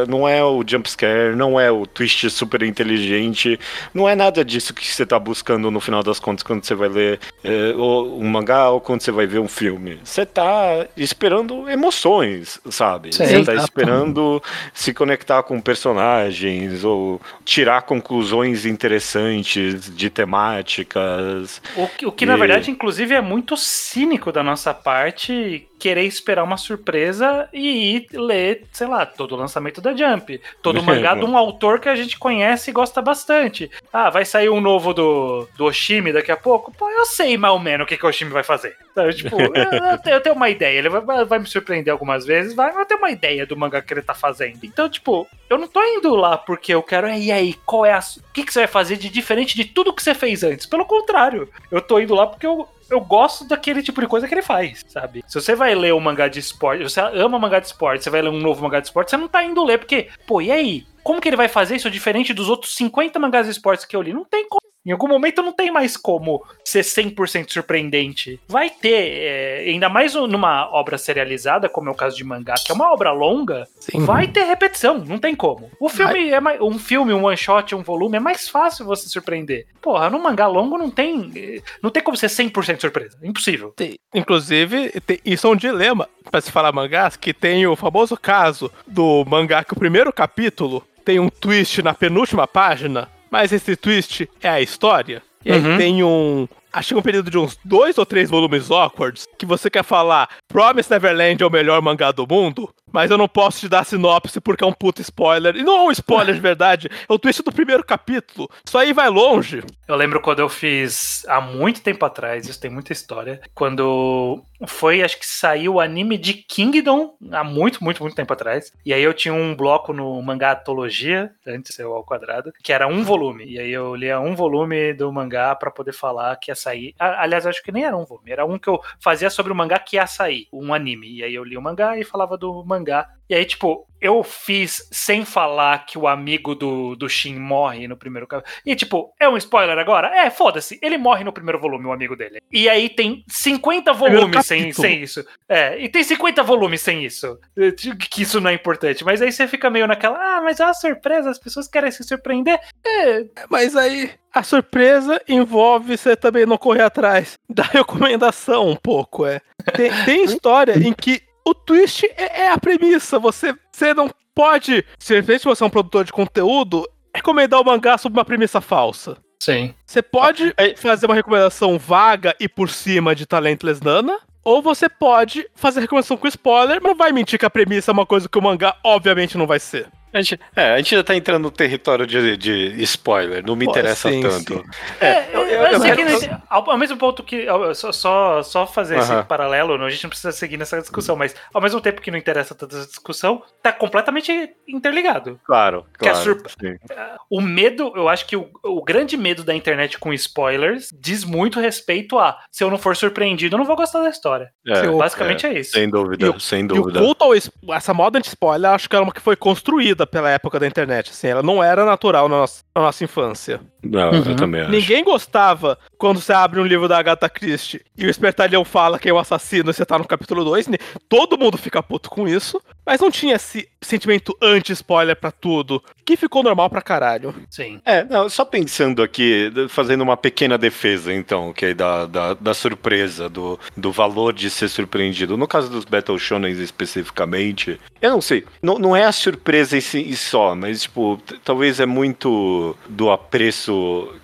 não é o jumpscare, não é o twist super inteligente, não é nada disso que você tá buscando no final das contas contas quando você vai ler é, um mangá ou quando você vai ver um filme. Você tá esperando emoções, sabe? Sim, você tá esperando se conectar com personagens ou tirar conclusões interessantes de temáticas. O que, o que e... na verdade, inclusive, é muito cínico da nossa parte querer esperar uma surpresa e ir ler, sei lá, todo o lançamento da Jump. Todo o mangá de um autor que a gente conhece e gosta bastante. Ah, vai sair um novo do, do Oshimi daqui a pouco? Pô, eu sei mais ou menos o que, que o Oshimi vai fazer. Então, tipo, [laughs] eu, eu, tenho uma ideia. Ele vai, vai, me surpreender algumas vezes, vai, mas eu tenho uma ideia do mangá que ele tá fazendo. Então, tipo, eu não tô indo lá porque eu quero. E aí, qual é a. O que, que você vai fazer de diferente de tudo que você fez antes? Pelo contrário, eu tô indo lá porque eu, eu gosto daquele tipo de coisa que ele faz, sabe? Se você vai ler um mangá de esporte, você ama mangá de esporte, você vai ler um novo mangá de esporte, você não tá indo ler, porque, pô, e aí? Como que ele vai fazer isso diferente dos outros 50 mangás de esportes que eu li? Não tem como. Em algum momento não tem mais como ser 100% surpreendente. Vai ter, é, ainda mais numa obra serializada, como é o caso de mangá, que é uma obra longa, Sim. vai ter repetição, não tem como. O filme é mais, um filme, um one shot, um volume é mais fácil você surpreender. Porra, no mangá longo não tem, não tem como ser 100% surpresa, impossível. Tem, inclusive, tem, isso é um dilema para se falar mangás, que tem o famoso caso do mangá que o primeiro capítulo tem um twist na penúltima página, mas esse twist é a história. E aí uhum. tem um. Acho que um período de uns dois ou três volumes awkwards que você quer falar Promise Neverland é o melhor mangá do mundo, mas eu não posso te dar sinopse porque é um puto spoiler. E não é um spoiler de verdade, é o twist do primeiro capítulo. Isso aí vai longe. Eu lembro quando eu fiz há muito tempo atrás, isso tem muita história, quando foi, acho que saiu o anime de Kingdom há muito, muito, muito tempo atrás. E aí eu tinha um bloco no mangá Atologia, antes ser ao quadrado, que era um volume. E aí eu lia um volume do mangá para poder falar que ia sair. Aliás, acho que nem era um volume, era um que eu fazia sobre o mangá que ia sair, um anime. E aí eu li o mangá e falava do mangá. E aí, tipo, eu fiz sem falar que o amigo do, do Shin morre no primeiro capítulo. E, tipo, é um spoiler agora? É, foda-se. Ele morre no primeiro volume, o amigo dele. E aí tem 50 volumes sem, sem isso. É, e tem 50 volumes sem isso. Que isso não é importante. Mas aí você fica meio naquela, ah, mas é uma surpresa, as pessoas querem se surpreender. É. Mas aí a surpresa envolve você também não correr atrás [laughs] da recomendação um pouco, é. Tem, tem [laughs] história em que o twist é, é a premissa. Você, você não pode, se você é um produtor de conteúdo, recomendar o mangá sob uma premissa falsa. Sim. Você pode é. fazer uma recomendação vaga e por cima de Talentless Nana, ou você pode fazer recomendação com spoiler, mas não vai mentir que a premissa é uma coisa que o mangá obviamente não vai ser. A gente, é, a gente já tá entrando no território de, de spoiler, não me Pô, interessa sim, tanto. Sim. É, é, eu, eu, eu, eu ao, ao, mesmo ponto que. Só, só, só fazer uh -huh. esse paralelo, a gente não precisa seguir nessa discussão, mas ao mesmo tempo que não interessa tanta essa discussão, tá completamente interligado. Claro, claro. O medo, eu acho que o, o grande medo da internet com spoilers diz muito respeito a se eu não for surpreendido, eu não vou gostar da história. É, Basicamente é, é, isso. Sem dúvida, o, sem dúvida. E o culto, essa moda de spoiler, acho que era uma que foi construída pela época da internet. Assim, ela não era natural na nossa, na nossa infância. Não, uhum. eu também acho. Ninguém gostava quando você abre um livro da Agatha Christie e o espertalhão fala que é o assassino e você tá no capítulo 2. Todo mundo fica puto com isso. Mas não tinha esse sentimento anti-spoiler para tudo, que ficou normal pra caralho. Sim. É, não, só pensando aqui, fazendo uma pequena defesa, então, que é da, da, da, surpresa, do, do valor de ser surpreendido. No caso dos Battle Shonen especificamente, eu não sei, não, não é a surpresa em si só, mas, tipo, talvez é muito do apreço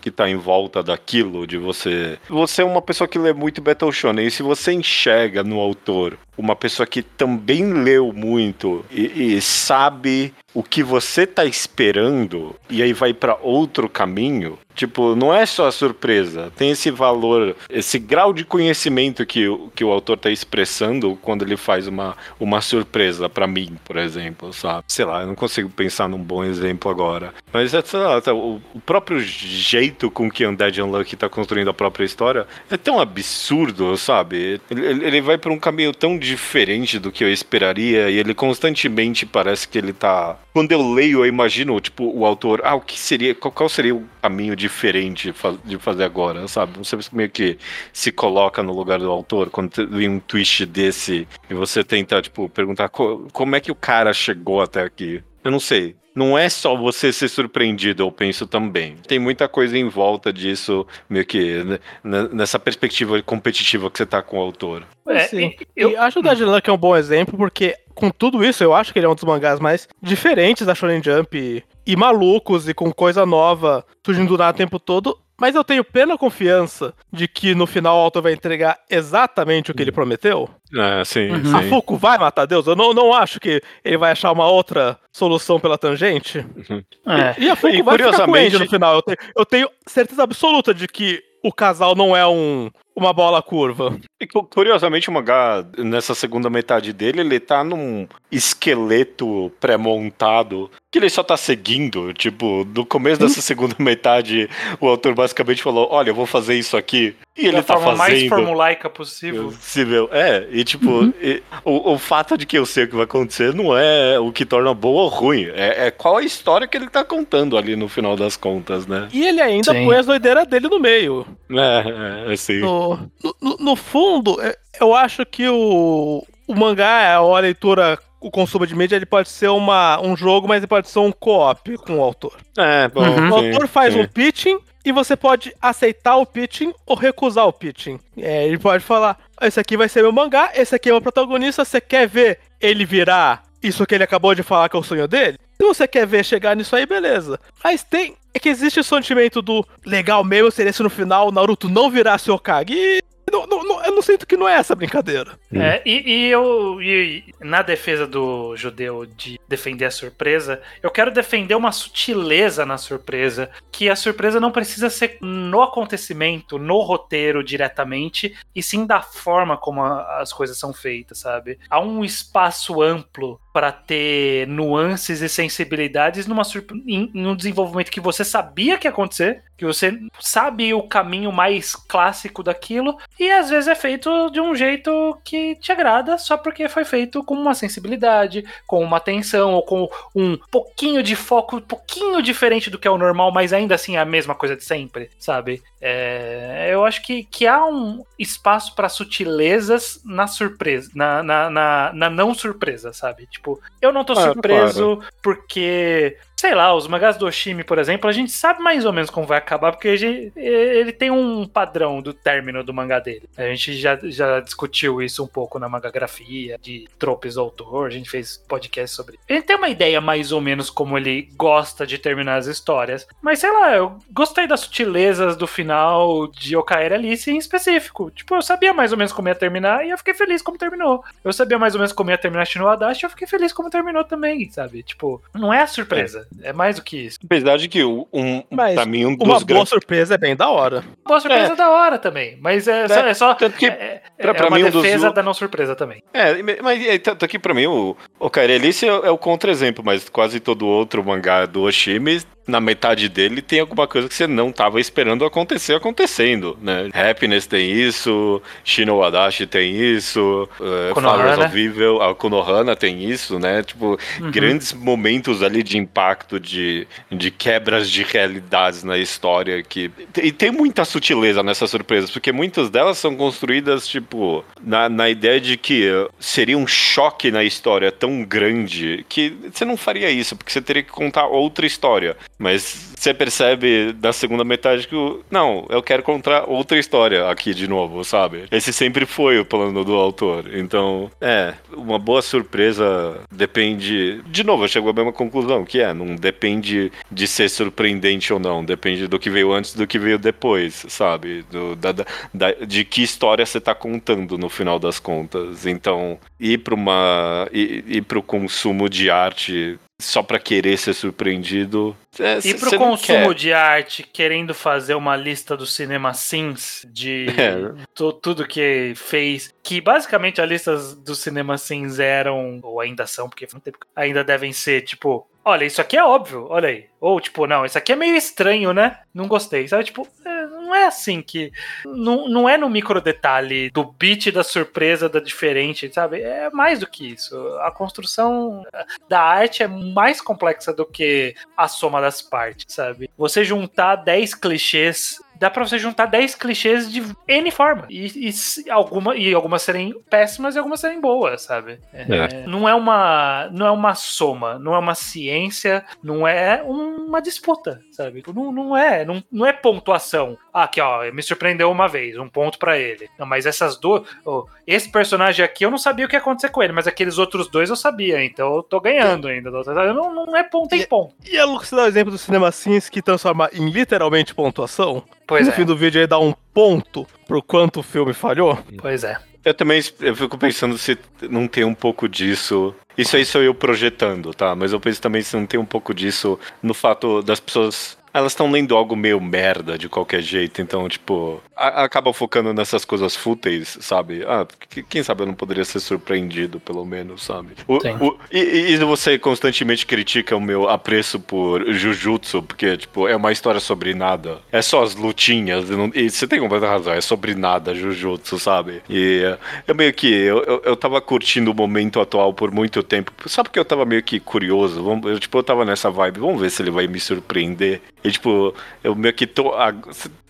que tá em volta daquilo, de você... Você é uma pessoa que lê muito Battle Shonen, e se você enxerga no autor uma pessoa que também leu muito e, e sabe o que você tá esperando e aí vai para outro caminho, tipo, não é só a surpresa, tem esse valor, esse grau de conhecimento que, que o autor tá expressando quando ele faz uma, uma surpresa para mim, por exemplo, sabe? Sei lá, eu não consigo pensar num bom exemplo agora. Mas é, sei lá, tá, o, o, próprio jeito com que Undead Unlucky tá construindo a própria história é tão absurdo, sabe? Ele, ele vai por um caminho tão diferente do que eu esperaria e ele constantemente parece que ele tá quando eu leio, eu imagino, tipo, o autor, ah, o que seria, qual, seria o caminho diferente de fazer agora, sabe? Você meio que se coloca no lugar do autor quando tem um twist desse e você tenta, tipo, perguntar como é que o cara chegou até aqui. Eu não sei não é só você ser surpreendido, eu penso também. Tem muita coisa em volta disso, meio que né, nessa perspectiva competitiva que você tá com o autor. É, Sim. Eu, eu acho o Dead Luck é um bom exemplo, porque com tudo isso, eu acho que ele é um dos mangás mais diferentes da Shonen Jump e, e malucos e com coisa nova surgindo do nada o tempo todo. Mas eu tenho plena confiança de que no final o autor vai entregar exatamente o que ele uhum. prometeu. É, sim, uhum. sim. A Fuku vai matar Deus? Eu não, não acho que ele vai achar uma outra solução pela tangente. Uhum. É. E a Fuku e, vai curiosamente... ficar com o no final. Eu tenho, eu tenho certeza absoluta de que o casal não é um uma bola curva. E curiosamente, o mangá, nessa segunda metade dele, ele tá num esqueleto pré-montado que ele só tá seguindo. Tipo, no começo dessa segunda [laughs] metade, o autor basicamente falou: Olha, eu vou fazer isso aqui. E ele da tá forma fazendo. mais formulaica possível. Possível. É, e tipo, Uhum. e- o, o fato de que eu sei o que vai acontecer não é o que torna bom ou ruim. É, é qual a história que ele tá contando ali no final das contas, né? E ele ainda Sim. põe as doideiras dele no meio. É, é assim. No, no- no, no fundo, é- eu acho que o, o mangá, ou a leitura, o consumo de mídia, ele pode ser uma, um jogo, mas ele pode ser um co-op com o autor. É, bom. Uhum. O autor faz sim. um pitching e você pode aceitar o pitching ou recusar o pitching. É, ele pode falar: esse aqui vai ser meu mangá, esse aqui é meu protagonista, você quer ver ele virar isso que ele acabou de falar que é o sonho dele? Se você quer ver chegar nisso aí, beleza. Mas tem. É que existe o sentimento do legal mesmo seria se no final Naruto não virasse Hokage. E não- não- não- eu não sinto que não é essa brincadeira. É, e, e eu, e na defesa do judeu de defender a surpresa, eu quero defender uma sutileza na surpresa, que a surpresa não precisa ser no acontecimento, no roteiro diretamente, e sim da forma como a- as coisas são feitas, sabe? Há um espaço amplo para ter nuances e sensibilidades numa em um desenvolvimento que você sabia que ia acontecer, que você sabe o caminho mais clássico daquilo, e às vezes é feito de um jeito que te agrada só porque foi feito com uma sensibilidade, com uma atenção, ou com um pouquinho de foco, um pouquinho diferente do que é o normal, mas ainda assim é a mesma coisa de sempre, sabe? É, eu acho que, que há um espaço para sutilezas na surpresa, na, na, na, na não surpresa, sabe? Tipo, eu não tô Ah, surpreso porque sei lá, os mangás do Oshimi, por exemplo, a gente sabe mais ou menos como vai acabar, porque gente- ele tem um padrão do término do mangá dele. A gente já, já discutiu isso um pouco na mangagrafia, de tropes do autor, a gente fez podcast sobre. Gente tem uma ideia mais ou menos como ele gosta de terminar as histórias, mas sei lá, eu gostei das sutilezas do final de Okaeri Alice em específico. Tipo, eu sabia mais ou menos como ia terminar e eu fiquei feliz como terminou. Eu sabia mais ou menos como ia terminar Shino Adachi e eu fiquei feliz como terminou também, sabe? Tipo, não é a surpresa, é, mais do que isso. Apesar de que um, um, Mas pra mim, um Uma dos boa grandes. surpresa é bem da hora. Boa surpresa é. da hora também, mas é, só, é só. Tanto que, é, pra- é pra uma mim, um dos defesa lu- da não surpresa também. É, mas é, tanto que pra mim o, o Kairi Alice é, é o contra-exemplo, mas quase todo outro mangá do Oshimi, na metade dele, tem alguma coisa que você não tava esperando acontecer acontecendo, né? Happiness tem isso, Shino Wadashi tem isso, uh, Konohana. Flowers of Evil, a Konohana tem isso, né? Tipo, Uhum. grandes momentos ali de impacto, de, de quebras de realidades na história que... E tem muita sutileza nessas surpresas, porque muitas delas são construídas, tipo, na, na ideia de que seria um choque na história tão grande que você não faria isso, porque você teria que contar outra história. Mas você percebe na segunda metade que, o- não, eu quero contar outra história aqui de novo, sabe? Esse sempre foi o plano do autor. Então, é, uma boa surpresa depende. De novo, eu chego à mesma conclusão, que é, não depende de ser surpreendente ou não, depende do que veio antes do que veio depois, sabe? Do, da, da- da- de que história você tá contando no final das contas. Então, ir para uma. ir, ir pro consumo de arte só pra querer ser surpreendido. É, E cê não consumo de arte, querendo fazer uma lista do cinema Sims, de [laughs] É. tu- tudo que fez, que basicamente as listas do cinema Sims eram, ou ainda são, porque ainda devem ser, tipo, olha, isso aqui é óbvio, olha aí. Ou tipo, não, isso aqui é meio estranho, né? Não gostei, sabe? Tipo, é, não é assim que. Não, não é no micro detalhe do beat da surpresa, da diferente, sabe? É mais do que isso. A construção da arte é mais complexa do que a soma das partes, sabe? Você juntar 10 clichês. Dá pra você juntar 10 clichês de N forma. E, e, alguma, e algumas serem péssimas e algumas serem boas, sabe? É, Não, é uma, não é uma soma, não é uma ciência, não é uma disputa, sabe? Não, não é, não, não é pontuação. Ah, aqui, ó, me surpreendeu uma vez, um ponto pra ele. Não, mas essas duas. oh, esse personagem aqui eu não sabia o que ia acontecer com ele, mas aqueles outros dois eu sabia, então eu tô ganhando ainda. Não, não é ponto em ponto. E a Lucas dá o exemplo do cinema Sims que transforma em literalmente pontuação. Pois no é, fim do vídeo aí dá um ponto pro quanto o filme falhou. pois é. Eu também eu fico pensando se não tem um pouco disso. Isso aí sou eu projetando, tá? Mas eu penso também se não tem um pouco disso no fato das pessoas elas estão lendo algo meio merda de qualquer jeito, então, tipo, a, acaba focando nessas coisas fúteis, sabe? Ah, que- quem sabe eu não poderia ser surpreendido, pelo menos, sabe? O- o- e, e você constantemente critica o meu apreço por Jujutsu, porque, tipo, é uma história sobre nada. É só as lutinhas, e, não- e você tem completa razão, é sobre nada Jujutsu, sabe? E é, eu meio que, eu, eu, eu tava curtindo o momento atual por muito tempo, só porque eu tava meio que curioso, vamos, eu, tipo, eu tava nessa vibe, vamos ver se ele vai me surpreender. E, tipo, eu meio que tô...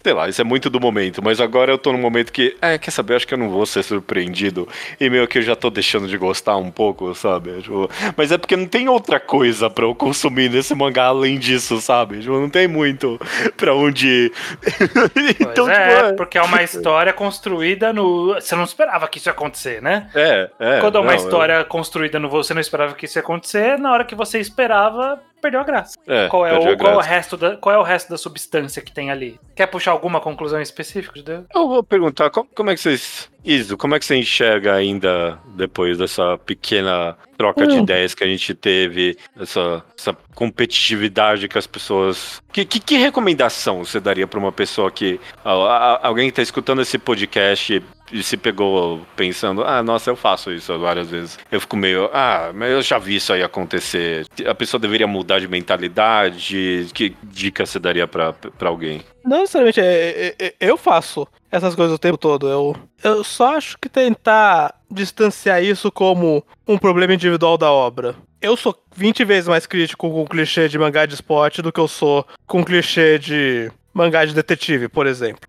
Sei lá, isso é muito do momento, mas agora eu tô num momento que, é, quer saber, eu acho que eu não vou ser surpreendido. E meio que eu já tô deixando de gostar um pouco, sabe? Tipo, mas é porque não tem outra coisa pra eu consumir nesse mangá além disso, sabe? Tipo, não tem muito pra onde ir. [laughs] então, Pois tipo, é, é, porque é uma história construída no. Você não esperava que isso ia acontecer, né? é, é, Quando é uma não, história construída no você não esperava que isso ia acontecer, na hora que você esperava, perdeu a graça. é, Qual é, o, a qual, é o resto da, qual é o resto da substância que tem ali? Quer puxar alguma conclusão específica, Deus? Eu vou perguntar, como, como é que vocês. Iso, como é que você enxerga ainda depois dessa pequena troca de Hum. ideias que a gente teve, essa, essa competitividade que as pessoas. Que, que, que recomendação você daria pra uma pessoa que. a- a- alguém que tá escutando esse podcast se pegou pensando, ah, nossa, eu faço isso várias vezes. Eu fico meio, ah, mas eu já vi isso aí acontecer. A pessoa deveria mudar de mentalidade. Que dica você daria pra alguém? Não necessariamente, é, é- é- eu faço essas coisas o tempo todo. Eu, eu só acho que tentar distanciar isso como um problema individual da obra. Eu sou 20 vezes mais crítico com o clichê de mangá de esporte do que eu sou com o clichê de mangá de detetive, por exemplo.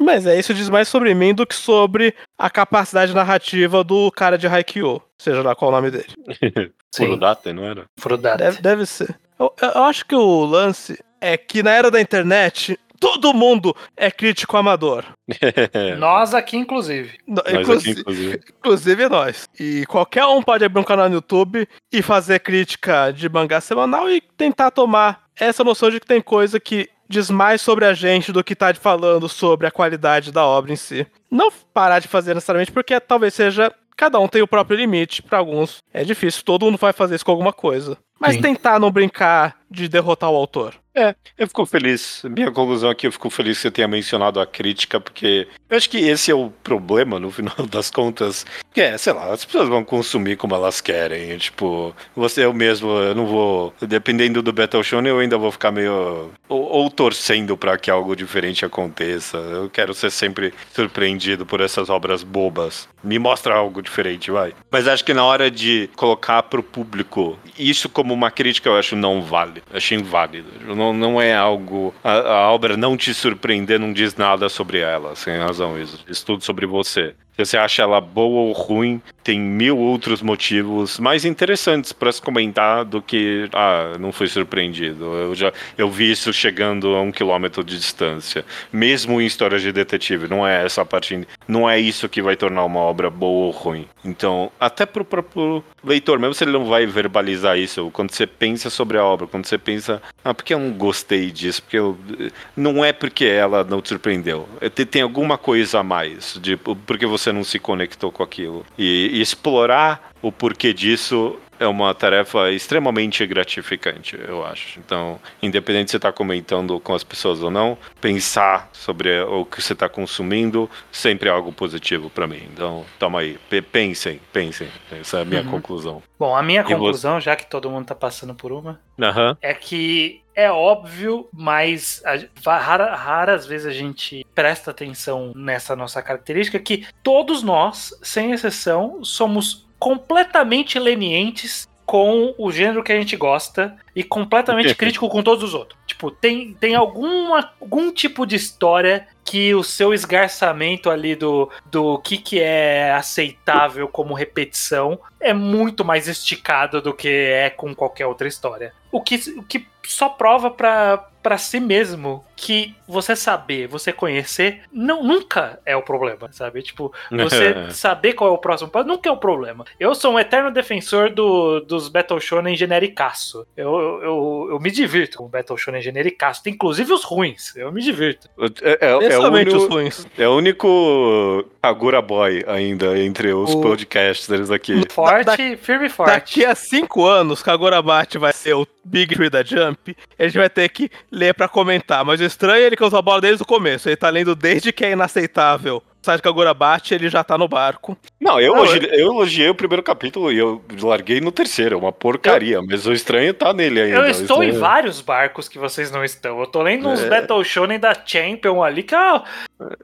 Mas é, isso diz mais sobre mim do que sobre a capacidade narrativa do cara de Haikyuu, seja lá qual o nome dele. [laughs] Furudate, não era? Frudata. Deve, deve ser. Eu, eu acho que o lance é que na era da internet, todo mundo é crítico amador. [laughs] Nós aqui, inclusive. No- Nós inclusi- aqui, inclusive. inclusive nós. E qualquer um pode abrir um canal no YouTube e fazer crítica de mangá semanal e tentar tomar essa noção de que tem coisa que diz mais sobre a gente do que tá falando sobre a qualidade da obra em si. Não parar de fazer necessariamente porque talvez seja. Cada um tem o próprio limite, pra alguns é difícil, todo mundo vai fazer isso com alguma coisa. Mas Sim. tentar não brincar de derrotar o autor. Eu fico feliz. Minha conclusão aqui, eu fico feliz que você tenha mencionado a crítica, porque eu acho que esse é o problema, no [laughs] final das contas. Que é, sei lá, as pessoas vão consumir como elas querem. Tipo, você eu mesmo, eu não vou. Dependendo do Battle Shonen, eu ainda vou ficar meio. Ou, ou torcendo pra que algo diferente aconteça. Eu quero ser sempre surpreendido por essas obras bobas. Me mostra algo diferente, vai. Mas acho que na hora de colocar pro público isso como uma crítica, eu acho não. Eu acho inválido. Não, não é algo. A, a obra não te surpreender não diz nada sobre ela, sem razão. Isso diz tudo sobre você. Se você acha ela boa ou ruim, tem mil outros motivos mais interessantes para se comentar do que, ah, não fui surpreendido. Eu já eu vi isso chegando a um quilômetro de distância. Mesmo em histórias de detetive, não é essa parte, não é isso que vai tornar uma obra boa ou ruim. Então, até pro próprio leitor, mesmo se ele não vai verbalizar isso, quando você pensa sobre a obra, quando você pensa, ah, porque eu não gostei disso, porque eu não é porque ela não te surpreendeu. É, Tem, alguma coisa a mais, de, porque você não se conectou com aquilo. E, e explorar o porquê disso é uma tarefa extremamente gratificante, eu acho. Então, independente se você está comentando com as pessoas ou não, pensar sobre o que você está consumindo sempre é algo positivo para mim. Então, toma aí, pensem, pensem. Essa é a minha Uhum. conclusão. Bom, a minha você? conclusão, já que todo mundo tá passando por uma, Aham. é que é óbvio, mas a- rara- raras vezes a gente presta atenção nessa nossa característica que todos nós, sem exceção, somos completamente lenientes com o gênero que a gente gosta e completamente [laughs] crítico com todos os outros. Tipo, tem, tem alguma, algum tipo de história que o seu esgarçamento ali do, do que, que é aceitável como repetição é muito mais esticado do que é com qualquer outra história. O que, o que só prova pra, pra si mesmo que você saber, você conhecer, não, nunca é o problema, sabe? Tipo, você [laughs] saber qual é o próximo passo nunca é o problema. Eu sou um eterno defensor do, dos Battle Shonen genericaço. Eu, eu, eu, eu me divirto com o Battle Shonen genericaço. Tem inclusive os ruins. Eu me divirto. É, é- é o Principalmente os único- ruins. É o único Agura Boy ainda entre os O- podcasters aqui. Forte, firme e forte. Daqui a cinco anos, Kagorabate vai ser o Big Tree da Jump, a gente vai ter que ler pra comentar. Mas o estranho é ele que usa a bola desde o começo. Ele tá lendo desde que é inaceitável. O site Kagorabate, ele já tá no barco. Não, eu, elogiei, eu elogiei o primeiro capítulo e eu larguei no terceiro. É uma porcaria, mas o estranho tá nele ainda. Eu estou em vários barcos que vocês não estão. Eu tô lendo uns É. Battle Shonen da Champion ali, que é,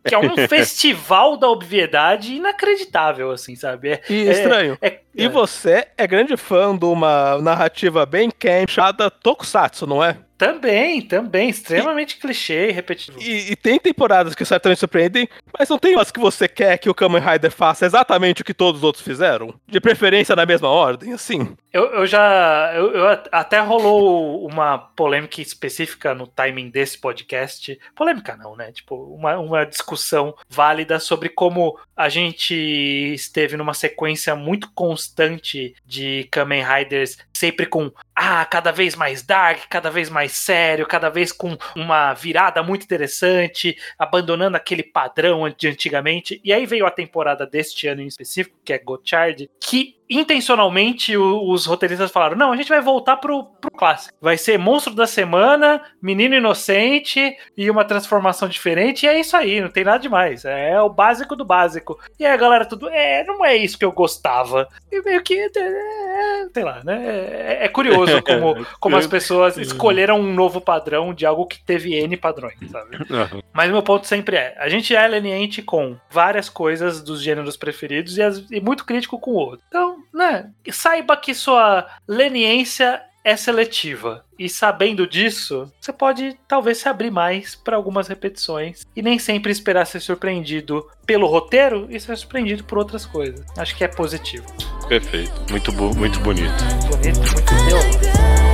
que é um [laughs] festival da obviedade inacreditável, assim, sabe? É, E é- estranho. é- E é. você é grande fã de uma narrativa bem camp chamada Tokusatsu, não é? Também, também. Extremamente clichê e repetitivo. E, e tem temporadas que certamente surpreendem, mas não tem umas que você quer que o Kamen Rider faça exatamente o que todos os outros fizeram? De preferência na mesma ordem, assim. Eu, eu já. Eu, eu at- até rolou uma polêmica específica no timing desse podcast. Polêmica não, né? Tipo, uma, uma discussão válida sobre como a gente esteve numa sequência muito constante de Kamen Riders, sempre com. Ah, cada vez mais dark, cada vez mais sério, cada vez com uma virada muito interessante, abandonando aquele padrão de antigamente. E aí veio a temporada deste ano em específico, que é Gochard, que intencionalmente o- os roteiristas falaram: não, a gente vai voltar pro, pro clássico. Vai ser monstro da semana, menino inocente e uma transformação diferente. E é isso aí, não tem nada demais. É o básico do básico. E aí a galera tudo, é, não é isso que eu gostava. E meio que, é, sei lá, né? É, é curioso [laughs] como, como as pessoas escolheram um novo padrão de algo que teve N padrões, sabe? Mas meu ponto sempre é: a gente é leniente com várias coisas dos gêneros preferidos e, as- e muito crítico com o outro. Então, né? Saiba que sua leniência é seletiva. E sabendo disso, você pode talvez se abrir mais para algumas repetições e nem sempre esperar ser surpreendido pelo roteiro e ser surpreendido por outras coisas. Acho que é positivo. Perfeito. Muito, bo- muito bonito. Bonito, muito teórico.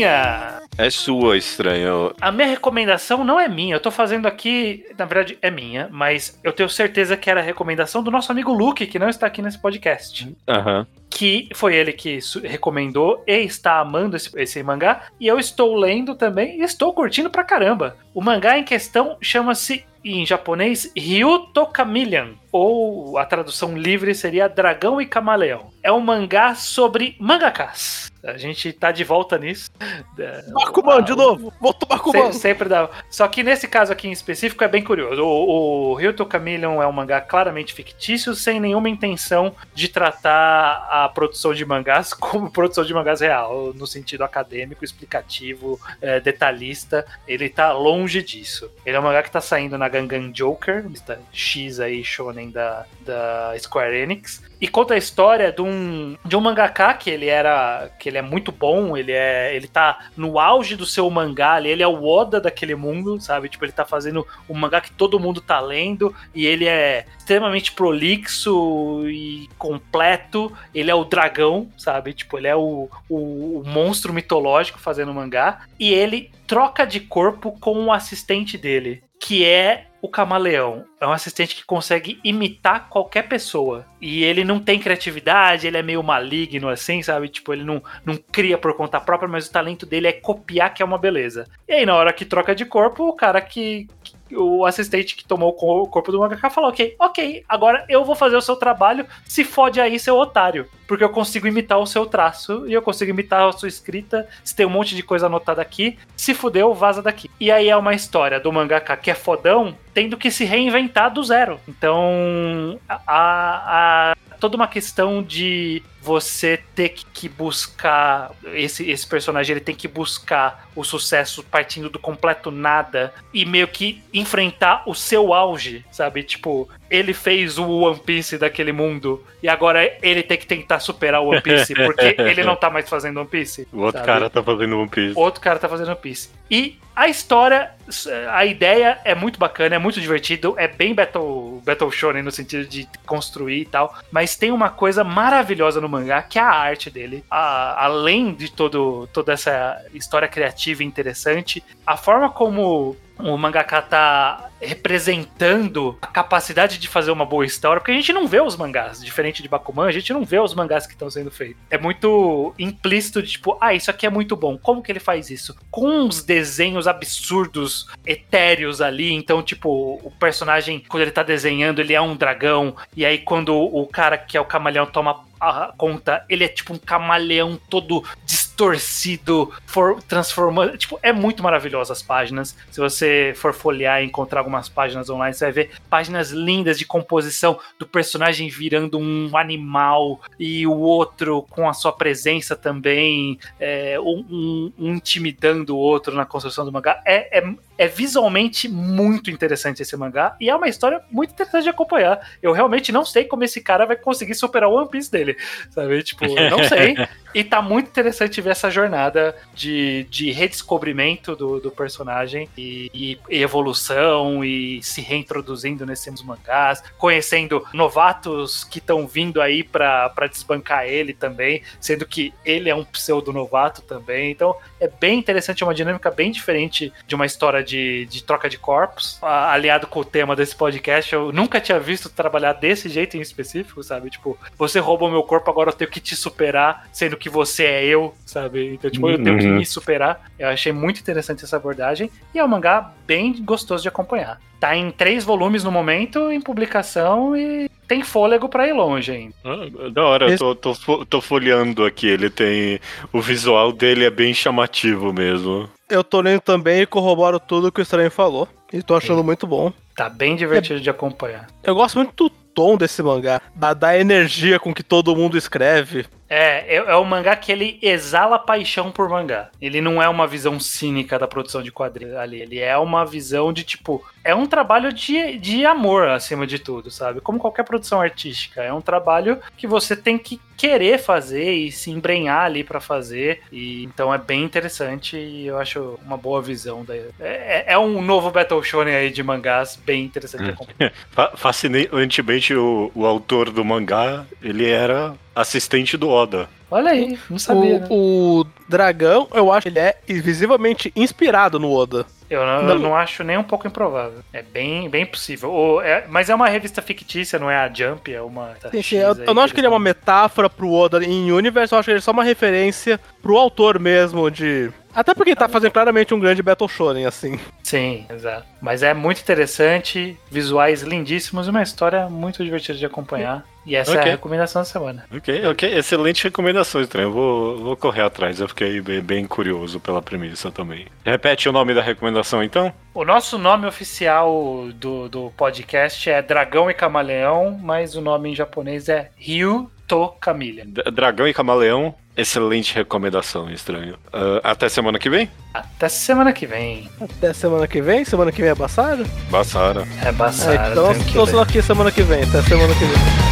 Minha. É sua, estranho. A minha recomendação não é minha, eu tô fazendo aqui, na verdade é minha, mas eu tenho certeza que era a recomendação do nosso amigo Luke, que não está aqui nesse podcast. Aham. Que foi ele que recomendou e está amando esse, esse mangá. E eu estou lendo também e estou curtindo pra caramba. O mangá em questão chama-se, em japonês, Ryuto Chameleon. Ou a tradução livre seria Dragão e Camaleão. É um mangá sobre mangakas. A gente tá de volta nisso. [laughs] Bakuman, de novo! Volta o Bakuman! Se- sempre dá. Só que nesse caso aqui em específico é bem curioso. O, o Ryuto Chameleon é um mangá claramente fictício, sem nenhuma intenção de tratar a produção de mangás [laughs] como produção de mangás real, no sentido acadêmico, explicativo, eh, detalhista. Ele tá longe disso. Ele é um mangá que tá saindo na Gangan Joker, X aí, shonen da, da Square Enix. E conta a história de um, de um mangaka que ele era. que ele é muito bom, ele é. ele tá no auge do seu mangá ele é o Oda daquele mundo, sabe? Tipo, ele tá fazendo um mangá que todo mundo tá lendo, e ele é extremamente prolixo e completo. Ele é o dragão, sabe? Tipo, ele é o, o, o monstro mitológico fazendo mangá. E ele troca de corpo com o assistente dele, que é o camaleão. É um assistente que consegue imitar qualquer pessoa. E ele não tem criatividade, ele é meio maligno assim, sabe? Tipo, ele não, não cria por conta própria, mas o talento dele é copiar, que é uma beleza. E aí, na hora que troca de corpo, o cara que. O assistente que tomou o corpo do mangaka falou: Ok, ok, agora eu vou fazer o seu trabalho. Se fode aí, seu otário. Porque eu consigo imitar o seu traço e eu consigo imitar a sua escrita. Se tem um monte de coisa anotada aqui, se fudeu, vaza daqui. E aí é uma história do mangaka que é fodão, tendo que se reinventar do zero. Então, a, a toda uma questão de você ter que- buscar esse, esse personagem ele tem que buscar o sucesso partindo do completo nada e meio que enfrentar o seu auge, sabe? Tipo, ele fez o One Piece daquele mundo e agora ele tem que tentar superar o One Piece porque [laughs] ele não tá mais fazendo One Piece. O outro sabe? cara tá fazendo One Piece. Outro cara tá fazendo One Piece. E a história, a ideia é muito bacana, é muito divertido, é bem Battle, Battle Shonen no sentido de construir e tal, mas tem uma coisa maravilhosa no mangá, que é a arte dele. A- além de todo, toda essa história criativa e interessante, a forma como o mangaka tá representando a capacidade de fazer uma boa história, porque a gente não vê os mangás, diferente de Bakuman, a gente não vê os mangás que estão sendo feitos. É muito implícito de tipo, ah, isso aqui é muito bom. Como que ele faz isso? Com uns desenhos absurdos, etéreos ali, então tipo, o personagem quando ele tá desenhando, ele é um dragão, e aí quando o cara que é o camaleão toma a conta, ele é tipo um camaleão todo distorcido, for, transformando. Tipo, é muito maravilhoso as páginas. Se você for folhear e encontrar algumas páginas online, você vai ver páginas lindas de composição do personagem virando um animal e o outro com a sua presença também, é, um, um- um intimidando o outro na construção do mangá. É, é, é visualmente muito interessante esse mangá e é uma história muito interessante de acompanhar. Eu realmente não sei como esse cara vai conseguir superar o One Piece dele, sabe? Tipo, eu não sei. [laughs] E tá muito interessante ver essa jornada de, de redescobrimento do, do personagem e, e- e evolução e se reintroduzindo nesses mangás, conhecendo novatos que estão vindo aí pra pra desbancar ele também, sendo que ele é um pseudo novato também. Então é bem interessante, é uma dinâmica bem diferente de uma história de, de troca de corpos. Aliado com o tema desse podcast, eu nunca tinha visto trabalhar desse jeito em específico, sabe? Tipo, você roubou meu corpo, agora eu tenho que te superar, sendo que você é eu, sabe? Então, tipo, eu tenho que Uhum. me superar. Eu achei muito interessante essa abordagem. E é um mangá bem gostoso de acompanhar. Tá em três volumes no momento, em publicação, e tem fôlego pra ir longe ainda. Ah, da hora, eu tô, tô, tô folheando aqui. Ele tem. O visual dele é bem chamativo mesmo. Eu tô lendo também e corroboro tudo que o Estranho falou. E tô achando muito bom. Tá bem divertido de acompanhar. Eu gosto muito do tom desse mangá, da, da energia com que todo mundo escreve. É, é, é um mangá que ele exala paixão por mangá. Ele não é uma visão cínica da produção de quadrinhos ali. Ele é uma visão de tipo. É um trabalho de, de amor acima de tudo, sabe? Como qualquer produção artística. É um trabalho que você tem que querer fazer e se embrenhar ali pra fazer. E então é bem interessante e eu acho uma boa visão. Da, é, é- é um novo Battle Shonen aí de mangás bem interessante. [laughs] Fa- Fascinantemente, o, o autor do mangá, ele era assistente do Oda. Olha aí, não sabia. né? O, o dragão, eu acho que ele é visivelmente inspirado no Oda. Eu não, eu Não. não acho nem um pouco improvável. É bem, bem possível. Ou é- mas é uma revista fictícia, não é a Jump, é uma. Sim, sim, eu, eu não acho que ele é uma metáfora pro Oda em Universe, eu acho que ele é só uma referência pro autor mesmo de. Até porque ele tá fazendo claramente um grande Battle Shonen, assim. Sim, exato. Mas é muito interessante, visuais lindíssimos e uma história muito divertida de acompanhar. E essa é Ok. a recomendação da semana. Ok, ok. Excelente recomendação, estranho. Eu vou, vou correr atrás. Eu fiquei bem, bem curioso pela premissa também. Repete o nome da recomendação, então? O nosso nome oficial do, do podcast é Dragão e Camaleão, mas o nome em japonês é Ryu to Camilha. D- Dragão e Camaleão. Excelente recomendação, estranho. Ah, até semana que vem? Até semana que vem. Até semana que vem? Semana que vem é passada? Bassara. É É, Bassara, então tenho que estou aqui semana que vem. Até semana que vem.